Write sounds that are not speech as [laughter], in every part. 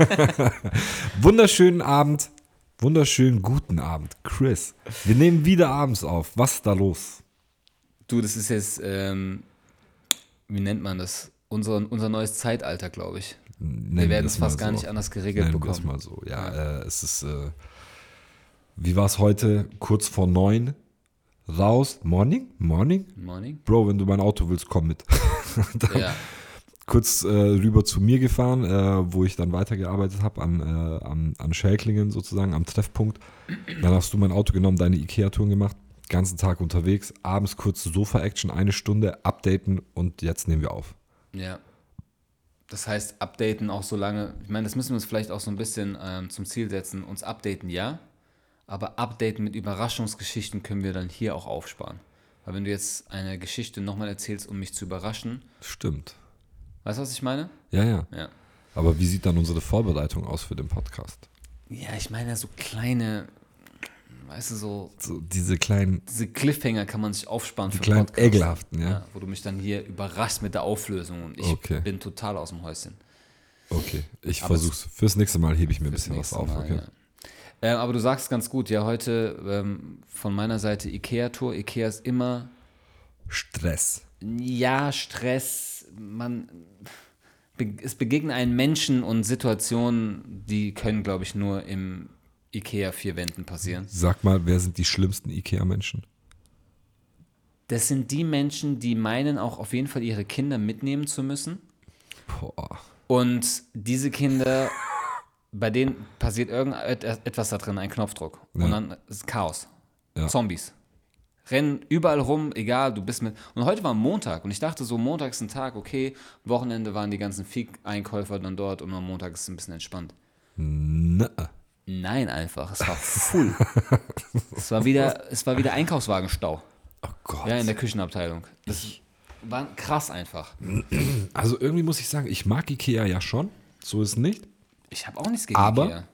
[laughs] Wunderschönen Abend. Wunderschönen guten Abend, Chris. Wir nehmen wieder abends auf. Was ist da los? Du, das ist jetzt, ähm, wie nennt man das? Unser, unser neues Zeitalter, glaube ich. Nennen Wir werden es fast gar so. nicht anders geregelt Nennen bekommen. mal so. Ja, Äh, es ist, äh, wie war es heute? Kurz vor neun. Raus. Morning? Morning? Morning? Bro, wenn du mein Auto willst, komm mit. [laughs] dann Ja. Kurz äh, rüber zu mir gefahren, äh, wo ich dann weitergearbeitet habe an, äh, an, an Schelklingen sozusagen, am Treffpunkt. Dann hast du mein Auto genommen, deine Ikea-Touren gemacht, ganzen Tag unterwegs, abends kurz Sofa-Action, eine Stunde, updaten und jetzt nehmen wir auf. Ja. Das heißt, updaten auch so lange, ich meine, das müssen wir uns vielleicht auch so ein bisschen ähm, zum Ziel setzen. Uns updaten, ja, aber updaten mit Überraschungsgeschichten können wir dann hier auch aufsparen. Weil wenn du jetzt eine Geschichte nochmal erzählst, um mich zu überraschen, Stimmt. Weißt du, was ich meine? Ja, ja. Ja. Aber wie sieht dann unsere Vorbereitung aus für den Podcast? Ja, ich meine, so kleine, weißt du, so So diese kleinen, diese Cliffhanger kann man sich aufsparen die für kleinen Podcasts. ekelhaften, ja? Ja, wo du mich dann hier überraschst mit der Auflösung und ich Okay. bin total aus dem Häuschen. Okay, ich Aber versuch's. Fürs nächste Mal hebe ich mir ein bisschen was auf, Mal, okay? ja. Ähm, aber du sagst ganz gut, ja, heute ähm, von meiner Seite Ikea-Tour. Ikea ist immer, Stress. ja, Stress, man, es begegnen einen Menschen und Situationen, die können, glaube ich, nur im Ikea vier Wänden passieren. Sag mal, wer sind die schlimmsten Ikea-Menschen? Das sind die Menschen, die meinen, auch auf jeden Fall ihre Kinder mitnehmen zu müssen. Boah. Und diese Kinder, bei denen passiert irgendetwas da drin, ein Knopfdruck. Ja. Und dann ist Chaos. Ja. Zombies. Rennen überall rum, egal, du bist mit. Und heute war Montag und ich dachte so, Montag ist ein Tag, okay, Wochenende waren die ganzen Fick-Einkäufer dann dort und am Montag ist es ein bisschen entspannt. Ne. Nein, einfach, es war full. [laughs] es, war wieder, es war wieder Einkaufswagenstau. Oh Gott. Ja, in der Küchenabteilung. Das war krass einfach. [clears throat] Also irgendwie muss ich sagen, ich mag Ikea ja schon, so ist nicht. Ich habe auch nichts gegen Aber- Ikea.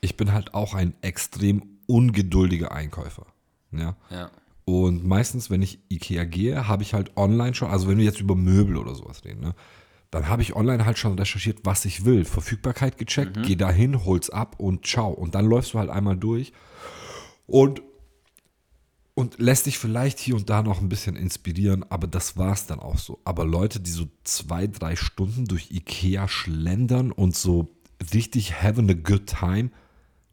Ich bin halt auch ein extrem ungeduldiger Einkäufer. Ja. Ja. Und meistens, wenn ich Ikea gehe, habe ich halt online schon, also wenn wir jetzt über Möbel oder sowas reden, ne, dann habe ich online halt schon recherchiert, was ich will. Verfügbarkeit gecheckt, geh dahin, hol's ab und ciao. Und dann läufst du halt einmal durch und, und lässt dich vielleicht hier und da noch ein bisschen inspirieren, aber das war's dann auch so. Aber Leute, die so zwei, drei Stunden durch Ikea schlendern und so richtig having a good time,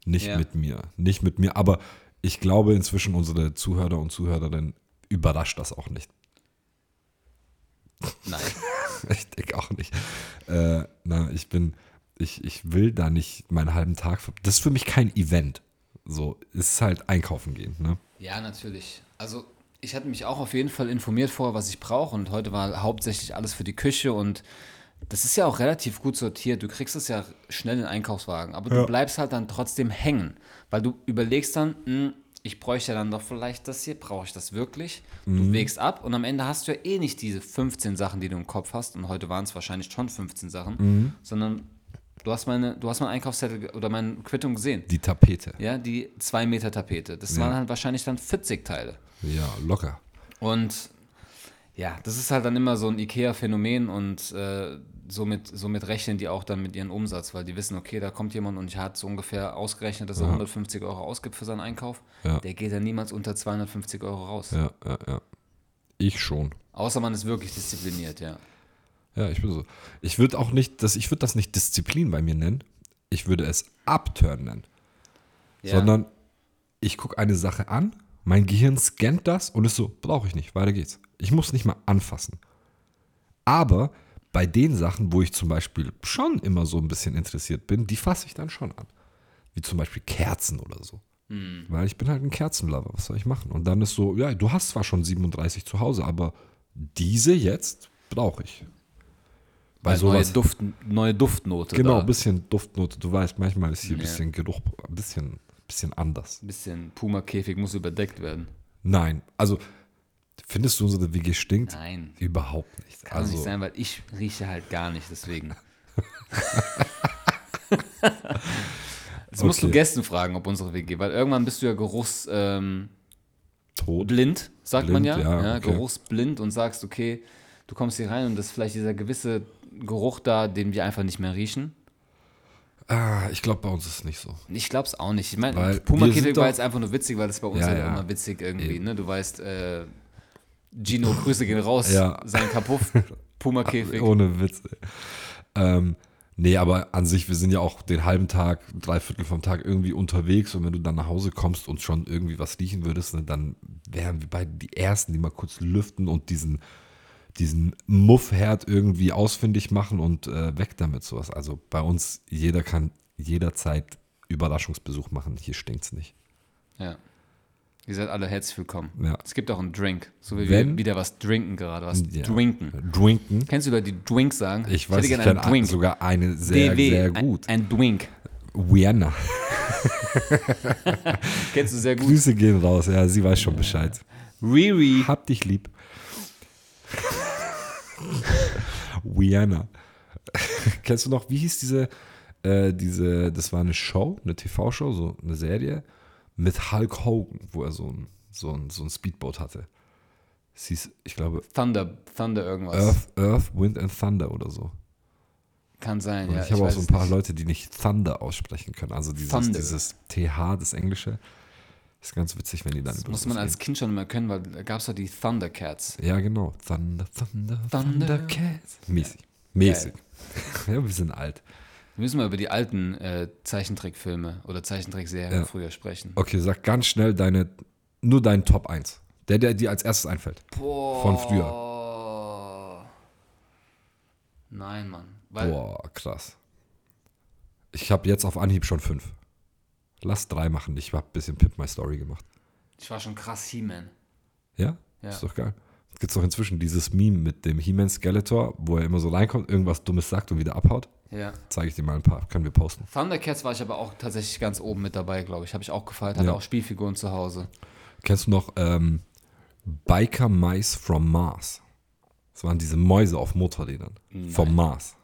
nicht Ja. mit mir. Nicht mit mir, aber ich glaube inzwischen unsere Zuhörer und Zuhörerinnen überrascht das auch nicht. Nein. [laughs] Ich denke auch nicht. Äh, na, ich bin, ich, ich will da nicht meinen halben Tag. Das ist für mich kein Event. So, es ist halt einkaufen gehen, ne? Ja, natürlich. Also ich hatte mich auch auf jeden Fall informiert vorher, was ich brauche und heute war hauptsächlich alles für die Küche und das ist ja auch relativ gut sortiert. Du kriegst es ja schnell in den Einkaufswagen, aber Ja. du bleibst halt dann trotzdem hängen, weil du überlegst dann, hm, ich bräuchte dann doch vielleicht das hier, brauche ich das wirklich? Du wägst ab und am Ende hast du ja eh nicht diese 15 Sachen, die du im Kopf hast und heute waren es wahrscheinlich schon 15 Sachen, sondern du hast meine, du hast meinen Einkaufszettel oder meine Quittung gesehen. Die Tapete. Ja, die 2 Meter Tapete. Das Ja. waren halt wahrscheinlich dann 40 Teile. Ja, locker. Und ja, das ist halt dann immer so ein IKEA-Phänomen und äh, somit, somit rechnen die auch dann mit ihrem Umsatz, weil die wissen, okay, da kommt jemand und hat so ungefähr ausgerechnet, dass er 150 Euro ausgibt für seinen Einkauf. Ja. Der geht dann niemals unter 250 Euro raus. Ja, ja, ja. Ich schon. Außer man ist wirklich diszipliniert, ja. Ja, ich bin so. Ich würde auch nicht, das, ich würde das nicht Disziplin bei mir nennen. Ich würde es Upturn nennen. ja. Sondern ich gucke eine Sache an, mein Gehirn scannt das und ist so, brauche ich nicht, weiter geht's. Ich muss nicht mal anfassen. Aber bei den Sachen, wo ich zum Beispiel schon immer so ein bisschen interessiert bin, die fasse ich dann schon an. Wie zum Beispiel Kerzen oder so. Weil ich bin halt ein Kerzenlover, was soll ich machen? Und dann ist so, ja, du hast zwar schon 37 zu Hause, aber diese jetzt brauche ich. Bei Weil neue, sowas, Duft, neue Duftnote. genau, ein bisschen Duftnote. Du weißt, manchmal ist hier ein Ja. bisschen Geruch, ein bisschen, bisschen anders. Ein bisschen Puma-Käfig muss überdeckt werden. Nein, also findest du unsere WG stinkt? Nein. Überhaupt nicht. Kann also, nicht sein, weil ich rieche halt gar nicht, deswegen. [laughs] Jetzt musst du Okay. Gästen fragen, ob unsere WG, weil irgendwann bist du ja geruchsblind, tot. sagt man Blind, ja. ja, ja okay. Geruchsblind und sagst, okay, du kommst hier rein und das ist vielleicht dieser gewisse Geruch da, den wir einfach nicht mehr riechen. Ah, ich glaube, bei uns ist es nicht so. Ich glaube es auch nicht. Ich meine, Puma-Käfig sind war jetzt einfach nur witzig, weil das bei uns Ja, halt ja. immer witzig irgendwie, ne? Du weißt, äh, Gino, Grüße gehen raus, Ja. sein Kapuff, Puma-Käfig. Ohne Witz. Ähm, nee, aber an sich, wir sind ja auch den halben Tag, drei Viertel vom Tag irgendwie unterwegs und wenn du dann nach Hause kommst und schon irgendwie was riechen würdest, ne, dann wären wir beide die Ersten, die mal kurz lüften und diesen, diesen Muffherd irgendwie ausfindig machen und äh, weg damit sowas. Also bei uns, jeder kann jederzeit Überraschungsbesuch machen. Hier stinkt's nicht. Ja. Ihr seid alle herzlich willkommen. Ja. Es gibt auch einen Drink, so wie Wenn- wir wieder was trinken gerade, was Ja. drinken. Drinken. Kennst du Leute, die Drink sagen? Ich weiß, ich hätte kenne sogar eine sehr, DW, sehr ein- gut. Ein Drink. Vienna. [laughs] Kennst du sehr gut. Grüße gehen raus. Ja, sie weiß schon Bescheid. Riri. Hab dich lieb. Rihanna. [laughs] Kennst du noch, wie hieß diese, äh, diese, das war eine Show, eine TV-Show, so eine Serie mit Hulk Hogan, wo er so ein, so ein, so ein Speedboat hatte. Es hieß, ich glaube, Thunder, Thunder irgendwas. Earth, Earth, Wind and Thunder oder so. Kann sein, Und ja. ich habe auch so ein paar nicht. Leute, die nicht Thunder aussprechen können. Also dieses, Thunder. dieses TH, das Englische. Ist ganz witzig, wenn die dann Das muss man als Kind schon immer können, weil da gab es doch die Thundercats. Ja, genau. Thunder, Thunder, Thunder. Thundercats. Mäßig. Mäßig. [laughs] Ja, wir sind alt. Wir müssen mal über die alten äh, Zeichentrickfilme oder Zeichentrickserien Ja. früher sprechen. Okay, sag ganz schnell deine, nur deinen Top 1. Der, der dir als erstes einfällt. Boah. Von früher. Nein, Mann. Weil Boah, krass. Ich habe jetzt auf Anhieb schon fünf. Lass drei machen. Ich habe ein bisschen Pip My Story gemacht. ich war schon krass He-Man. Ja? Ja. Ist doch geil. Es gibt doch inzwischen dieses Meme mit dem He-Man Skeletor, wo er immer so reinkommt, irgendwas Dummes sagt und wieder abhaut. Ja. Zeige ich dir mal ein paar. Können wir posten. Thundercats war ich aber auch tatsächlich ganz oben mit dabei, glaube ich. Habe ich auch gefeiert. Hatte Ja. auch Spielfiguren zu Hause. Kennst du noch ähm, Biker Mice from Mars? Das waren diese Mäuse auf Motorrädern. Vom Mars.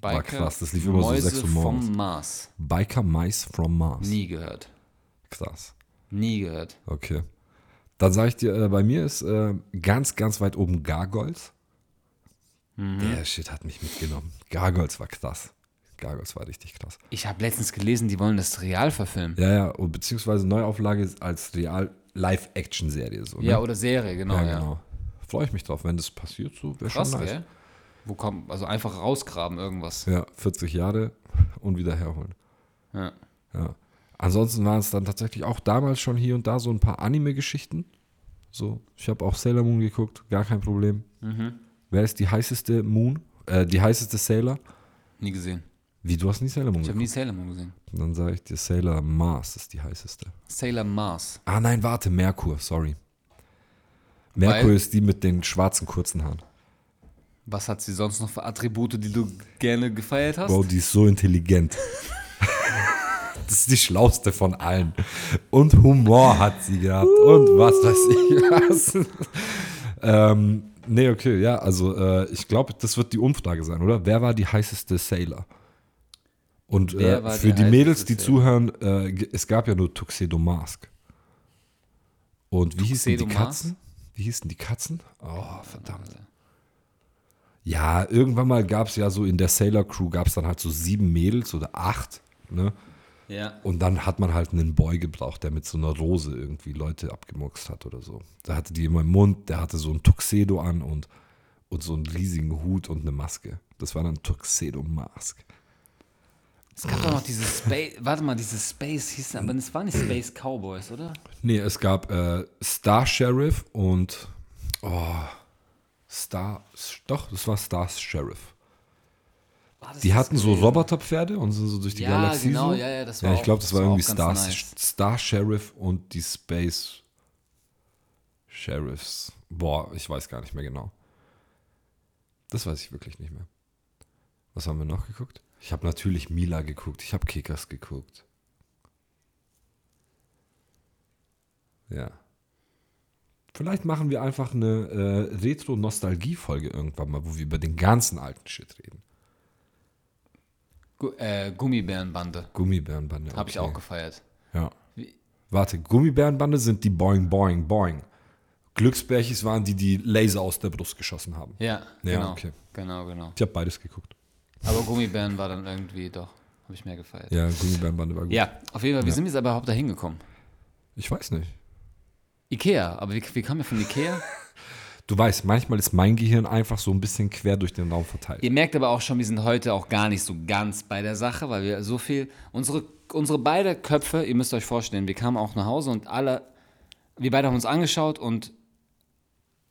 Biker, krass, das lief immer so Mäuse 6 Uhr morgens. vom Mars. Biker Mice from Mars. Nie gehört. Krass. Nie gehört. Okay. Dann sage ich dir, äh, bei mir ist äh, ganz, ganz weit oben Gargoyles. Mhm. Der Shit hat mich mitgenommen. Gargoyles war krass. Gargoyles war richtig krass. Ich habe letztens gelesen, die wollen das real verfilmen. Ja, ja, und beziehungsweise Neuauflage ist als real Live-Action-Serie. So, ne? Ja, oder Serie, genau. ja, Ja, genau. Freue ich mich drauf, wenn das passiert, so wäre schon Krass, nice. gell? Wo kommt, also einfach rausgraben irgendwas. Ja, 40 Jahre und wieder herholen. Ja. Ja. Ansonsten waren es dann tatsächlich auch damals schon hier und da so ein paar Anime-Geschichten. So, ich habe auch Sailor Moon geguckt, gar kein Problem. Mhm. Wer ist die heißeste Moon? Äh, die heißeste Sailor? Nie gesehen. Wie, du hast nie Sailor Moon Ich habe nie Sailor Moon gesehen. Dann sage ich dir, Sailor Mars ist die heißeste. Sailor Mars. Ah nein, warte, Merkur, sorry. Merkur Weil- ist die mit den schwarzen kurzen Haaren. Was hat sie sonst noch für Attribute, die du gerne gefeiert hast? Bro, die ist so intelligent. Das ist die schlauste von allen. Und Humor hat sie gehabt. Und was weiß ich was. ähm, nee, okay, ja, also äh, ich glaube, das wird die Umfrage sein, oder? Wer war die heißeste Sailor? Und äh, für die die Mädels, die zuhören, äh, es gab ja nur Tuxedo Mask. Und wie hießen die? Katzen? Wie hießen die Katzen? Oh, verdammt. Ja, irgendwann mal gab es ja so in der Sailor Crew gab es dann halt so sieben Mädels oder acht, ne? Ja. Und dann hat man halt einen Boy gebraucht, der mit so einer Rose irgendwie Leute abgemuckst hat oder so. Da hatte die immer im Mund, der hatte so ein Tuxedo an und, und so einen riesigen Hut und eine Maske. Das war dann Tuxedo Mask. Es gab doch noch dieses Space, warte mal, dieses Space hieß, aber das war nicht Space Cowboys, oder? Nee, es gab äh, Star Sheriff und oh, Star, doch, das war Star Sheriff. War das Die das hatten so? Roboterpferde und sind so durch die Ja, Galaxie. genau, so. ja, ja, das war Ja, ich glaube, das das war irgendwie Star, nice. Star Sheriff und die Space Sheriffs. Boah, ich weiß gar nicht mehr genau. Das weiß ich wirklich nicht mehr. Was haben wir noch geguckt? Ich habe natürlich Mila geguckt. Ich habe Kickers geguckt. Ja. Vielleicht machen wir einfach eine äh, Retro-Nostalgie-Folge irgendwann mal, wo wir über den ganzen alten Shit reden. Gu äh, Gummibärenbande. Gummibärenbande. Habe ich okay. auch gefeiert. Ja. Wie- Warte, Gummibärenbande sind die Boing, Boing, Boing. Glücksbärchis waren die, die Laser aus der Brust geschossen haben. Ja, Ja, genau. okay. Genau, genau. Ich habe beides geguckt. Aber Gummibären war dann irgendwie doch. Habe ich mehr gefeiert. Ja, Gummibärenbande war gut. Ja, auf jeden Fall. Wie sind wir jetzt überhaupt da hingekommen? Ich weiß nicht. Ikea, aber wie, wie kamen wir von Ikea? [laughs] Du weißt, manchmal ist mein Gehirn einfach so ein bisschen quer durch den Raum verteilt. Ihr merkt aber auch schon, wir sind heute auch gar nicht so ganz bei der Sache, weil wir so viel, unsere, unsere beide Köpfe, ihr müsst euch vorstellen, wir kamen auch nach Hause und alle, wir beide haben uns angeschaut und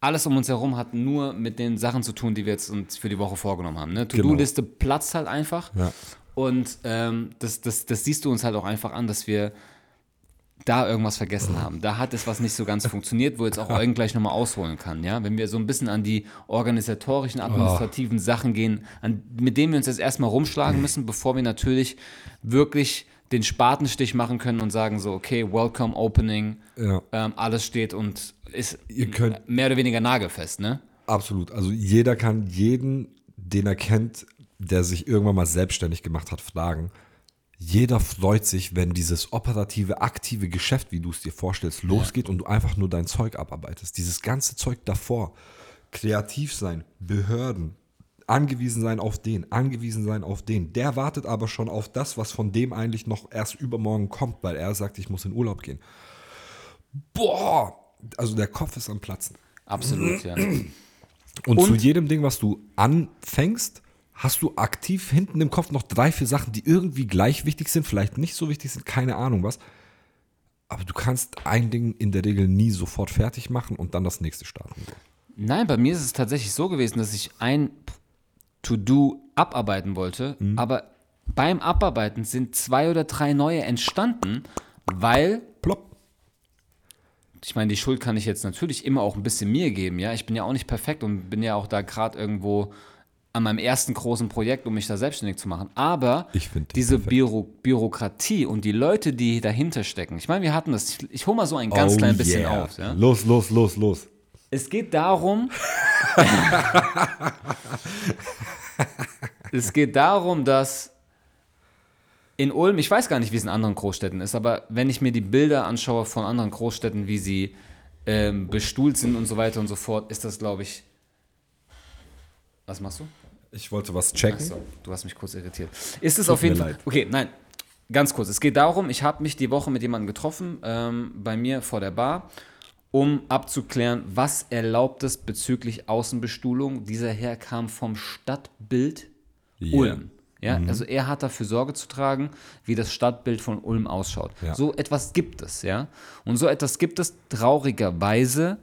alles um uns herum hat nur mit den Sachen zu tun, die wir jetzt uns für die Woche vorgenommen haben. Ne? To-Do-Liste platzt halt einfach. Ja. Und ähm, das, das, das siehst du uns halt auch einfach an, dass wir da irgendwas vergessen haben. Da hat es was nicht so ganz [laughs] funktioniert, wo jetzt auch Eugen gleich nochmal ausholen kann. Ja? Wenn wir so ein bisschen an die organisatorischen, administrativen Sachen gehen, an, mit denen wir uns jetzt erstmal rumschlagen müssen, bevor wir natürlich wirklich den Spatenstich machen können und sagen so, okay, Welcome Opening, Ja. ähm, alles steht und ist mehr oder weniger nagelfest, ne? Absolut. Also jeder kann jeden, den er kennt, der sich irgendwann mal selbstständig gemacht hat, fragen. Jeder freut sich, wenn dieses operative, aktive Geschäft, wie du es dir vorstellst, losgeht und du einfach nur dein Zeug abarbeitest. Dieses ganze Zeug davor. Kreativ sein, Behörden, angewiesen sein auf den, angewiesen sein auf den. Der wartet aber schon auf das, was von dem eigentlich noch erst übermorgen kommt, weil er sagt, ich muss in Urlaub gehen. Boah! Also der Kopf ist am Platzen. Absolut, ja. Und, Und- zu jedem Ding, was du anfängst, hast du aktiv hinten im Kopf noch drei, vier Sachen, die irgendwie gleich wichtig sind, vielleicht nicht so wichtig sind, keine Ahnung was. Aber du kannst ein Ding in der Regel nie sofort fertig machen und dann das nächste starten. Nein, bei mir ist es tatsächlich so gewesen, dass ich ein To-Do abarbeiten wollte, aber beim Abarbeiten sind zwei oder drei neue entstanden, weil, Plopp. ich meine, die Schuld kann ich jetzt natürlich immer auch ein bisschen mir geben, ja. Ich bin ja auch nicht perfekt und bin ja auch da gerade irgendwo an meinem ersten großen Projekt, um mich da selbstständig zu machen. Aber diese. Büro Bürokratie und die Leute, die dahinter stecken, ich meine, wir hatten das, ich, ich hole mal so ein ganz Oh klein bisschen yeah. auf. Ja? Los, los, los, los. Es geht darum. [laughs] es geht darum, dass in Ulm, ich weiß gar nicht, wie es in anderen Großstädten ist, aber wenn ich mir die Bilder anschaue von anderen Großstädten, wie sie ähm, bestuhlt sind und so weiter und so fort, ist das, glaube ich. Was machst du? Ich wollte was checken. Achso, du hast mich kurz irritiert. Ist es auf jeden Fall. leid. Okay, nein. Ganz kurz. Es geht darum, ich habe mich die Woche mit jemandem getroffen, ähm, bei mir vor der Bar, um abzuklären, was erlaubt es bezüglich Außenbestuhlung. Dieser Herr kam vom Stadtbild Yeah. Ulm. Ja, also er hat dafür Sorge zu tragen, wie das Stadtbild von Ulm ausschaut. Ja. So etwas gibt es, ja. Und so etwas gibt es traurigerweise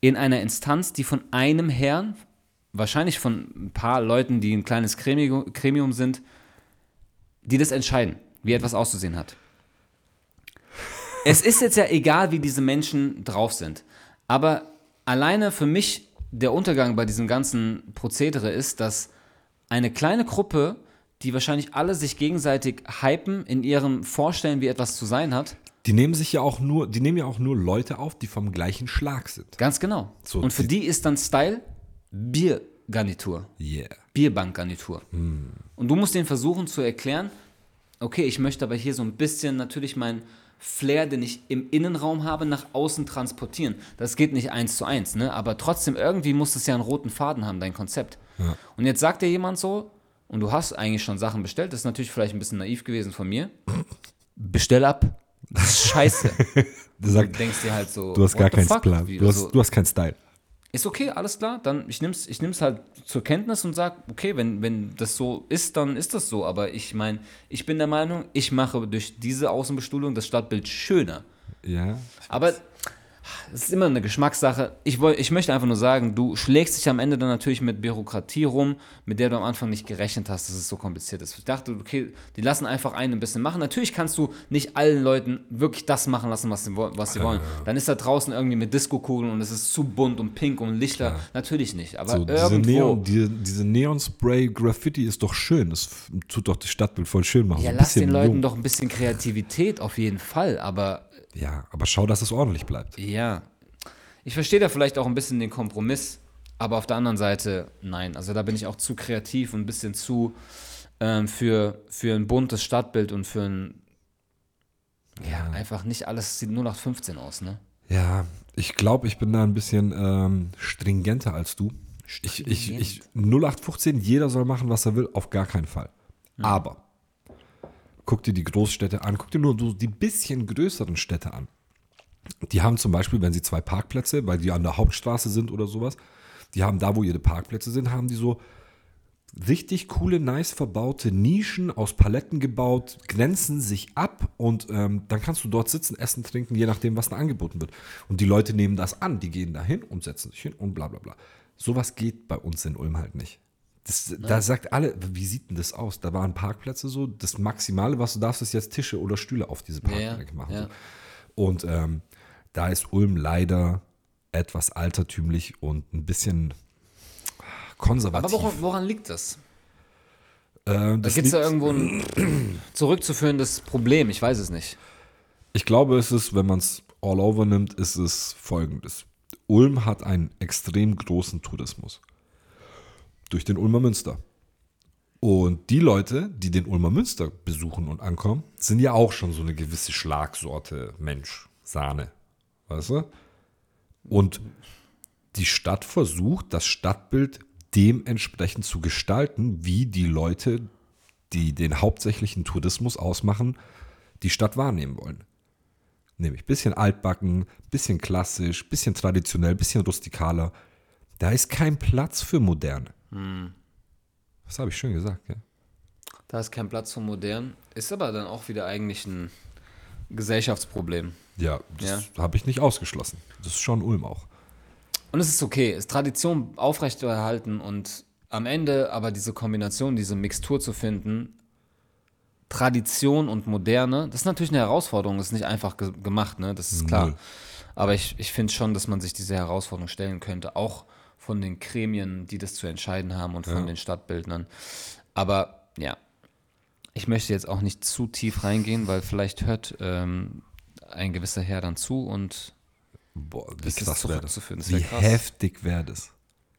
in einer Instanz, die von einem Herrn, wahrscheinlich von ein paar Leuten, die ein kleines Gremium, sind, die das entscheiden, wie etwas auszusehen hat. Es ist jetzt ja egal, wie diese Menschen drauf sind. Aber alleine für mich der Untergang bei diesem ganzen Prozedere ist, dass eine kleine Gruppe, die wahrscheinlich alle sich gegenseitig hypen in ihrem Vorstellen, wie etwas zu sein hat, Die nehmen sich ja auch nur, die nehmen ja auch nur Leute auf, die vom gleichen Schlag sind. ganz genau. So, Und für die- die ist dann Style Biergarnitur. Yeah. Bierbankgarnitur. Und du musst denen versuchen zu erklären, okay, ich möchte aber hier so ein bisschen natürlich meinen Flair, den ich im Innenraum habe, nach außen transportieren. Das geht nicht eins zu eins, ne? aber trotzdem irgendwie muss es ja einen roten Faden haben, dein Konzept. Und jetzt sagt dir jemand so, und du hast eigentlich schon Sachen bestellt, das ist natürlich vielleicht ein bisschen naiv gewesen von mir, bestell ab. Das ist scheiße. [laughs] Du sagt, denkst dir halt so, du hast gar keinen fuck? Plan. Du also- hast, du hast keinen Style. Ist okay, alles klar, dann ich nimm's, ich nimm's halt zur Kenntnis und sag, okay, wenn, wenn das so ist, dann ist das so. Aber ich meine, ich bin der Meinung, ich mache durch diese Außenbestuhlung das Stadtbild schöner. Ja. Aber es ist immer eine Geschmackssache. Ich, woll, ich möchte einfach nur sagen, du schlägst dich am Ende dann natürlich mit Bürokratie rum, mit der du am Anfang nicht gerechnet hast, dass es so kompliziert ist. Ich dachte, okay, die lassen einfach einen ein bisschen machen. Natürlich kannst du nicht allen Leuten wirklich das machen lassen, was sie, was sie wollen. Dann ist da draußen irgendwie mit Diskokugeln und es ist zu bunt und pink und Lichter. Natürlich nicht. Aber So, diese. Neon, diese, diese Neon-Spray-Graffiti ist doch schön. Das tut doch das Stadtbild voll schön machen. ja, So lass den Leuten jung. doch ein bisschen Kreativität auf jeden Fall. Aber Ja, aber schau, dass es ordentlich bleibt. Ja. Ich verstehe da vielleicht auch ein bisschen den Kompromiss, aber auf der anderen Seite, nein. Also da bin ich auch zu kreativ und ein bisschen zu ähm, für, für ein buntes Stadtbild und für ein. Ja, einfach nicht alles sieht nur nach 15 aus, ne? Ja, ich glaube, ich bin da ein bisschen ähm, stringenter als du. Ich, ich, ich, 0815, jeder soll machen, was er will, auf gar keinen Fall. Aber guck dir die Großstädte an, guck dir nur so die bisschen größeren Städte an. Die haben zum Beispiel, wenn sie zwei Parkplätze, weil die an der Hauptstraße sind oder sowas, die haben da, wo ihre Parkplätze sind, haben die so richtig coole, nice verbaute Nischen aus Paletten gebaut, grenzen sich ab und ähm, dann kannst du dort sitzen, essen, trinken, je nachdem, was da angeboten wird. Und die Leute nehmen das an, die gehen da hin und setzen sich hin und bla bla bla. Sowas geht bei uns in Ulm halt nicht. Das, Da sagt alle, wie sieht denn das aus? Da waren Parkplätze so, das Maximale, was du darfst, ist jetzt Tische oder Stühle auf diese Parkplätze machen. ja. Und ähm, da ist Ulm leider etwas altertümlich und ein bisschen konservativ. Aber woran, woran liegt das? Äh, Da das gibt es da liegt- irgendwo ein [clears throat] zurückzuführendes Problem, ich weiß es nicht. Ich glaube, es ist, wenn man es all over nimmt, ist es folgendes. Ulm hat einen extrem großen Tourismus. Durch den Ulmer Münster. Und die Leute, die den Ulmer Münster besuchen und ankommen, sind ja auch schon so eine gewisse Schlagsorte Mensch, Sahne. Weißt du? Und die Stadt versucht, das Stadtbild dementsprechend zu gestalten, wie die Leute, die den hauptsächlichen Tourismus ausmachen, die Stadt wahrnehmen wollen. Nämlich bisschen altbacken, bisschen klassisch, bisschen traditionell, bisschen rustikaler. Da ist kein Platz für Moderne. Das habe ich schön gesagt, ja. Da ist kein Platz für modern. Ist aber dann auch wieder eigentlich ein Gesellschaftsproblem. Ja, das habe ich nicht ausgeschlossen. Das ist schon Ulm auch. Und es ist okay, es ist Tradition aufrechterhalten und am Ende aber diese Kombination, diese Mixtur zu finden, Tradition und Moderne, das ist natürlich eine Herausforderung, das ist nicht einfach ge gemacht, ne? das ist klar. Null. Aber ich, ich finde schon, dass man sich diese Herausforderung stellen könnte, auch von den Gremien, die das zu entscheiden haben und von den Stadtbildnern. Aber ja, ich möchte jetzt auch nicht zu tief reingehen, weil vielleicht hört ähm, ein gewisser Herr dann zu und Boah, wie Das ist krass wäre das. das Wie krass. heftig wäre das.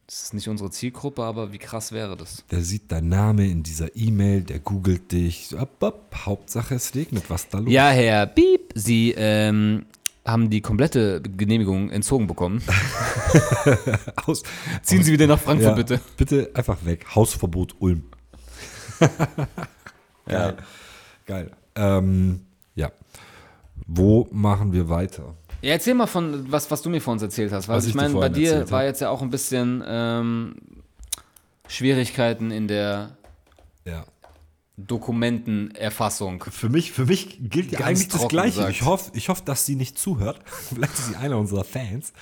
Das ist nicht unsere Zielgruppe, aber wie krass wäre das? Der sieht deinen Name in dieser E-Mail, der googelt dich. Ab, ab, Hauptsache es regnet, was da los Ja, Herr Piep, Sie ähm, haben die komplette Genehmigung entzogen bekommen. [laughs] Aus, Ziehen Sie wieder nach Frankfurt, ja, bitte. Bitte einfach weg. Hausverbot Ulm. [laughs] Ja. Geil. Ähm, ja. Wo machen wir weiter? ja, erzähl mal von, was, was du mir vor uns erzählt hast. Weil Was ich ich meine, bei dir war jetzt ja auch ein bisschen ähm, Schwierigkeiten in der Ja. Dokumentenerfassung. Für mich, für mich gilt ja eigentlich das Gleiche. Ich hoffe, ich hoffe, dass sie nicht zuhört. [laughs] Vielleicht ist sie einer unserer Fans.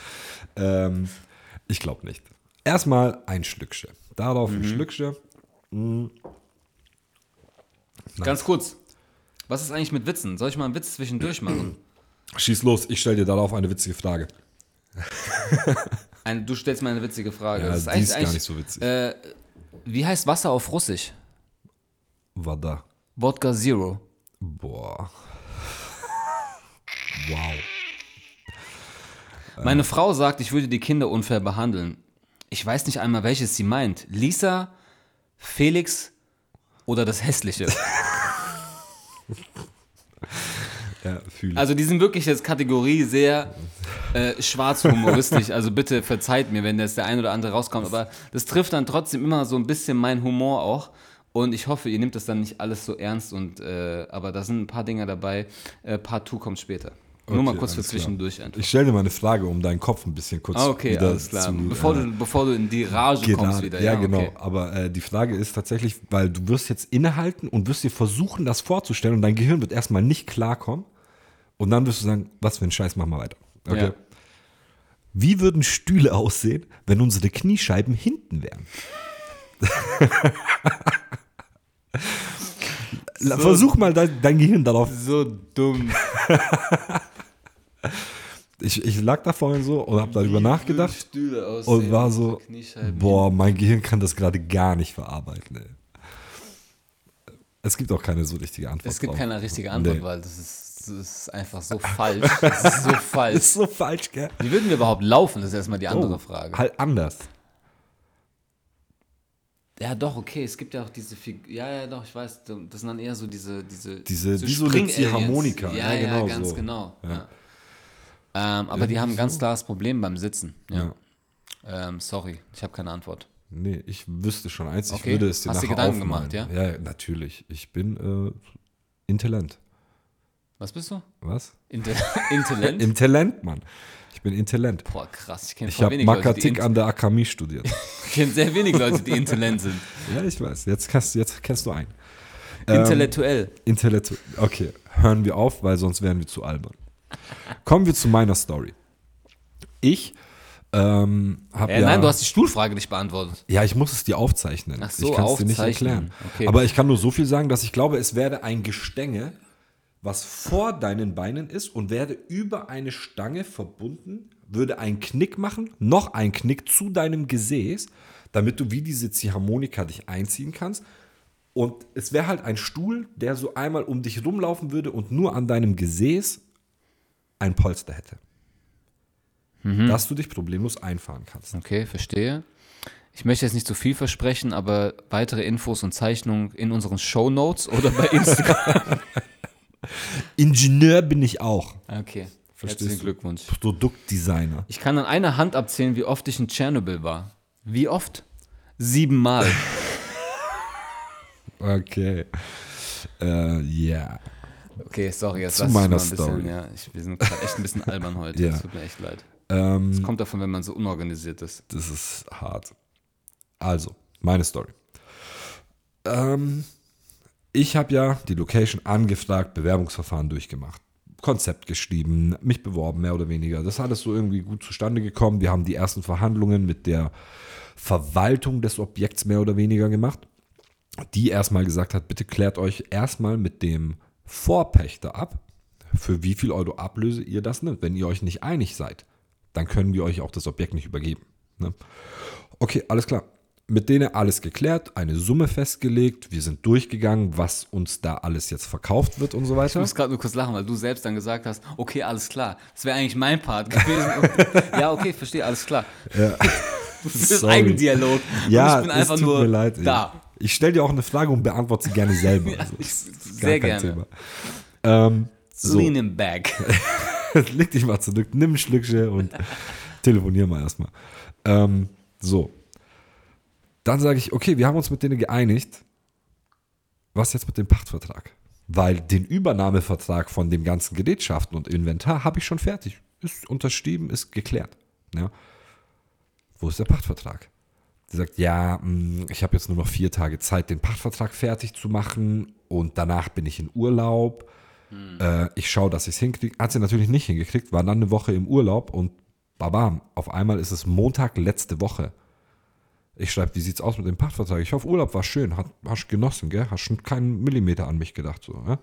Ähm, ich glaube nicht. Erstmal ein Schlückchen. Darauf Mhm. ein Schlückchen. Ganz kurz. Was ist eigentlich mit Witzen? Soll ich mal einen Witz zwischendurch machen? [clears throat] Schieß los, ich stelle dir darauf eine witzige Frage. Ein, du stellst mir eine witzige Frage. Ja, Das die eigentlich- ist gar nicht so witzig. Äh, wie heißt Wasser auf Russisch? Da. Wodka Zero. Boah. [laughs] Wow. Meine Frau sagt, ich würde die Kinder unfair behandeln. Ich weiß nicht einmal, welches sie meint. Lisa, Felix oder das Hässliche. [laughs] Ja. Also die sind wirklich jetzt Kategorie sehr äh, schwarz humoristisch. Also bitte verzeiht mir, wenn jetzt der ein oder andere rauskommt. Aber das trifft dann trotzdem immer so ein bisschen meinen Humor auch. Und ich hoffe, ihr nehmt das dann nicht alles so ernst. Und, äh, aber da sind ein paar Dinge dabei. Äh, Part 2 kommt später. Nur mal Okay, kurz für zwischendurch einfach. Ich stelle dir mal eine Frage, um deinen Kopf ein bisschen kurz Ah, okay, wieder alles klar. zu bevor, äh, du, bevor du in die Rage kommst Gerade, wieder. ja, genau. okay. Aber äh, die Frage ist tatsächlich, weil du wirst jetzt innehalten und wirst dir versuchen, das vorzustellen und dein Gehirn wird erstmal nicht klarkommen. Und dann wirst du sagen, was für ein Scheiß, mach mal weiter. Okay. Ja. Wie würden Stühle aussehen, wenn unsere Kniescheiben hinten wären? [laughs] La- Versuch mal dein, dein Gehirn darauf. So dumm. [laughs] Ich, ich lag da vorhin so und habe darüber nachgedacht. Und war so, boah, mein Gehirn kann das gerade gar nicht verarbeiten. Ey. Es gibt auch keine so richtige Antwort. Es gibt drauf. keine richtige Antwort, Nee. weil das ist, das ist einfach so falsch. Das ist so [laughs] falsch. Ist so falsch, gell? Wie würden wir überhaupt laufen? Das ist erstmal die andere Oh, Frage. Halt anders. Ja, doch, okay. Es gibt ja auch diese Figur. Ja, ja, doch, ich weiß. Das sind dann eher so diese. Diese, Diese- so so. Ziehharmonika. Ja, Ja, ja, genau ganz so. genau. Ja. Ähm, aber die haben ein ganz klares Problem beim Sitzen. Ja. Ähm, sorry, ich habe keine Antwort. Nee, ich wüsste schon eins. Ich Okay. würde es dir Hast dir nachher Gedanken aufmalen. gemacht, ja? Ja, natürlich. Ich bin äh, Intellent. Was bist du? Was? Inte [laughs] Intellent? Intellent, [laughs] Mann. Ich bin Intellent. Boah, krass. Ich Ich habe Makatik an der Akademie studiert. [laughs] Ich kenne sehr wenig Leute, die intellent sind. [laughs] ja, ich weiß. Jetzt kennst, jetzt kennst du einen. Intellektuell. Intellektuell. Okay, hören wir auf, weil sonst wären wir zu albern. Kommen wir zu meiner Story. Ich ähm, habe Äh, ja, Nein, du hast die Stuhlfrage nicht beantwortet. ja, ich muss es dir aufzeichnen. Ach so, ich kann es dir nicht erklären. Okay. Aber ich kann nur so viel sagen, dass ich glaube, es werde ein Gestänge, was vor deinen Beinen ist und werde über eine Stange verbunden, würde einen Knick machen, noch einen Knick zu deinem Gesäß, damit du wie diese Ziehharmonika dich einziehen kannst. Und es wäre halt ein Stuhl, der so einmal um dich rumlaufen würde und nur an deinem Gesäß ein Polster hätte. Dass du dich problemlos einfahren kannst. Okay, verstehe. Ich möchte jetzt nicht zu viel versprechen, aber weitere Infos und Zeichnungen in unseren Show Notes oder bei [laughs] Instagram. [laughs] Ingenieur bin ich auch. Okay, Verstehst herzlichen? Glückwunsch. Produktdesigner. Ich kann an einer Hand abzählen, wie oft ich in Tschernobyl war. Wie oft? Siebenmal. [laughs] Okay. Äh, ja. Okay, sorry, jetzt Zu meiner mal ein bisschen. Story. Ja, ich, wir sind gerade echt ein bisschen [laughs] albern heute. Ja. Das tut mir echt leid. Ähm, Das kommt davon, wenn man so unorganisiert ist. das ist hart. Also, meine Story. Ähm, ich habe ja die Location angefragt, Bewerbungsverfahren durchgemacht, Konzept geschrieben, mich beworben, mehr oder weniger. Das ist alles so irgendwie gut zustande gekommen. Wir haben die ersten Verhandlungen mit der Verwaltung des Objekts mehr oder weniger gemacht, die erstmal gesagt hat, bitte klärt euch erstmal mit dem Vorpächter ab, für wie viel Euro Ablöse ihr das nimmt. Wenn ihr euch nicht einig seid, dann können wir euch auch das Objekt nicht übergeben. Ne? Okay, alles klar. Mit denen alles geklärt, eine Summe festgelegt, wir sind durchgegangen, was uns da alles jetzt verkauft wird und so Ich weiter. muss gerade nur kurz lachen, weil du selbst dann gesagt hast, okay, alles klar. Das wäre eigentlich mein Part gewesen. [laughs] Ja, okay, verstehe, alles klar. [laughs] Du führst Sorry. Eigendialog. Ja, ich bin einfach tut nur mir leid. da. Ich stelle dir auch eine Frage und beantworte sie gerne selber. [laughs] Ja, Also, ich- ist sehr gerne. Ähm, so, Lean him back. leg dich mal zurück, nimm ein Schlückchen und telefonier mal erstmal. Ähm, so. Dann sage ich, okay, wir haben uns mit denen geeinigt. Was jetzt mit dem Pachtvertrag? Weil den Übernahmevertrag von dem ganzen Gerätschaften und Inventar habe ich schon fertig. Ist unterschrieben, ist geklärt. Ja. Wo ist der Pachtvertrag? Die sagt, ja, mh, ich habe jetzt nur noch vier Tage Zeit, den Pachtvertrag fertig zu machen und danach bin ich in Urlaub. Äh, ich schaue, dass ich es hinkriege. Hat sie natürlich nicht hingekriegt, war dann eine Woche im Urlaub und babam, auf einmal ist es Montag letzte Woche. Ich schreibe, wie sieht's aus mit dem Pachtvertrag? Ich hoffe, Urlaub war schön, hat, hast genossen, gell? Hast schon keinen Millimeter an mich gedacht, so, ja?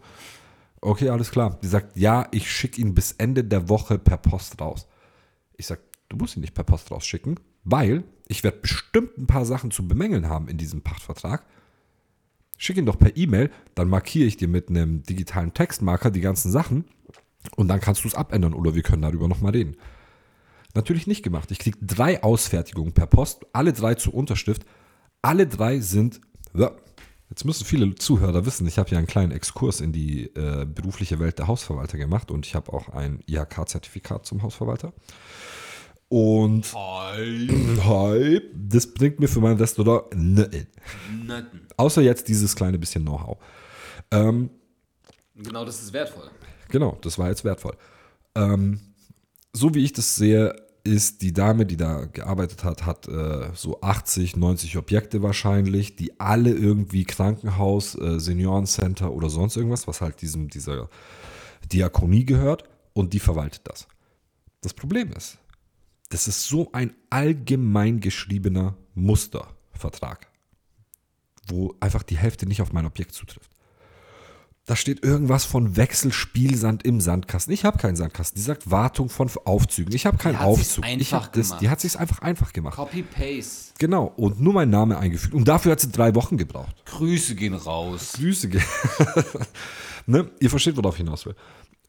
Okay, alles klar. Die sagt, ja, ich schicke ihn bis Ende der Woche per Post raus. Ich sag, du musst ihn nicht per Post rausschicken, weil ich werde bestimmt ein paar Sachen zu bemängeln haben in diesem Pachtvertrag. Schick ihn doch per E-Mail, dann markiere ich dir mit einem digitalen Textmarker die ganzen Sachen und dann kannst du es abändern oder wir können darüber nochmal reden. Natürlich nicht gemacht. Ich kriege drei Ausfertigungen per Post, alle drei zur Unterschrift. Alle drei sind, jetzt müssen viele Zuhörer wissen, ich habe ja einen kleinen Exkurs in die äh, berufliche Welt der Hausverwalter gemacht und ich habe auch ein IHK-Zertifikat zum Hausverwalter. Und hi, [clears throat] das bringt mir für mein Restaurant nichts. Nötten. Außer jetzt dieses kleine bisschen Know-how. Ähm, Genau, das ist wertvoll. Genau, das war jetzt wertvoll. Ähm, so wie ich das sehe, ist die Dame, die da gearbeitet hat, hat äh, so 80, 90 Objekte wahrscheinlich, die alle irgendwie Krankenhaus, äh, Seniorencenter oder sonst irgendwas, was halt diesem, dieser Diakonie gehört, und die verwaltet das. Das Problem ist, das ist so ein allgemein geschriebener Mustervertrag, wo einfach die Hälfte nicht auf mein Objekt zutrifft. Da steht irgendwas von Wechselspielsand im Sandkasten. Ich habe keinen Sandkasten. Die sagt Wartung von Aufzügen. Ich habe keinen Die hat sich's Aufzug. ich einfach hab das, die hat sich einfach einfach gemacht. Copy-Paste. Genau. Und nur mein Name eingefügt. Und dafür hat sie drei Wochen gebraucht. Grüße gehen raus. Grüße. ge- [laughs] ne? Ihr versteht, worauf ich hinaus will.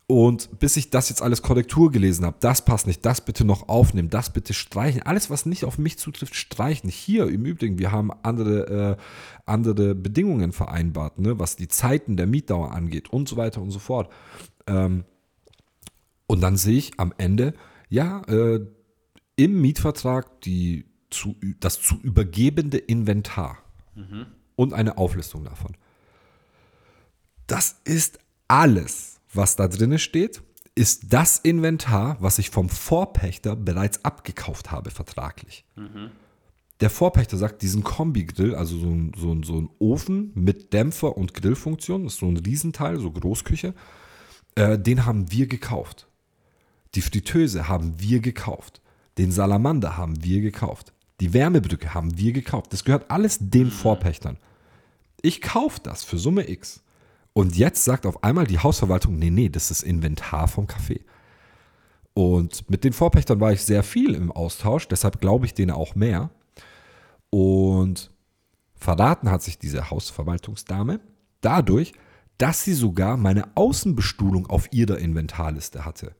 Und bis ich das jetzt alles Korrektur gelesen habe, das passt nicht, das bitte noch aufnehmen, das bitte streichen. Alles, was nicht auf mich zutrifft, streichen. Hier im Übrigen, wir haben andere, äh, andere Bedingungen vereinbart, ne? was die Zeiten der Mietdauer angeht und so weiter und so fort. Ähm, und dann sehe ich am Ende, ja, äh, im Mietvertrag die zu, das zu übergebende Inventar und eine Auflistung davon. Das ist alles, was da drinne steht, ist das Inventar, was ich vom Vorpächter bereits abgekauft habe, vertraglich. Der Vorpächter sagt, diesen Kombi-Grill, also so ein, so, ein, so ein Ofen mit Dämpfer und Grillfunktion, das ist so ein Riesenteil, so Großküche, äh, den haben wir gekauft. Die Fritteuse haben wir gekauft. Den Salamander haben wir gekauft. Die Wärmebrücke haben wir gekauft. Das gehört alles den Vorpächtern. Ich kaufe das für Summe X. Und jetzt sagt auf einmal die Hausverwaltung, nee, nee, das ist Inventar vom Café. Und mit den Vorpächtern war ich sehr viel im Austausch, deshalb glaube ich denen auch mehr. Und verraten hat sich diese Hausverwaltungsdame dadurch, dass sie sogar meine Außenbestuhlung auf ihrer Inventarliste hatte.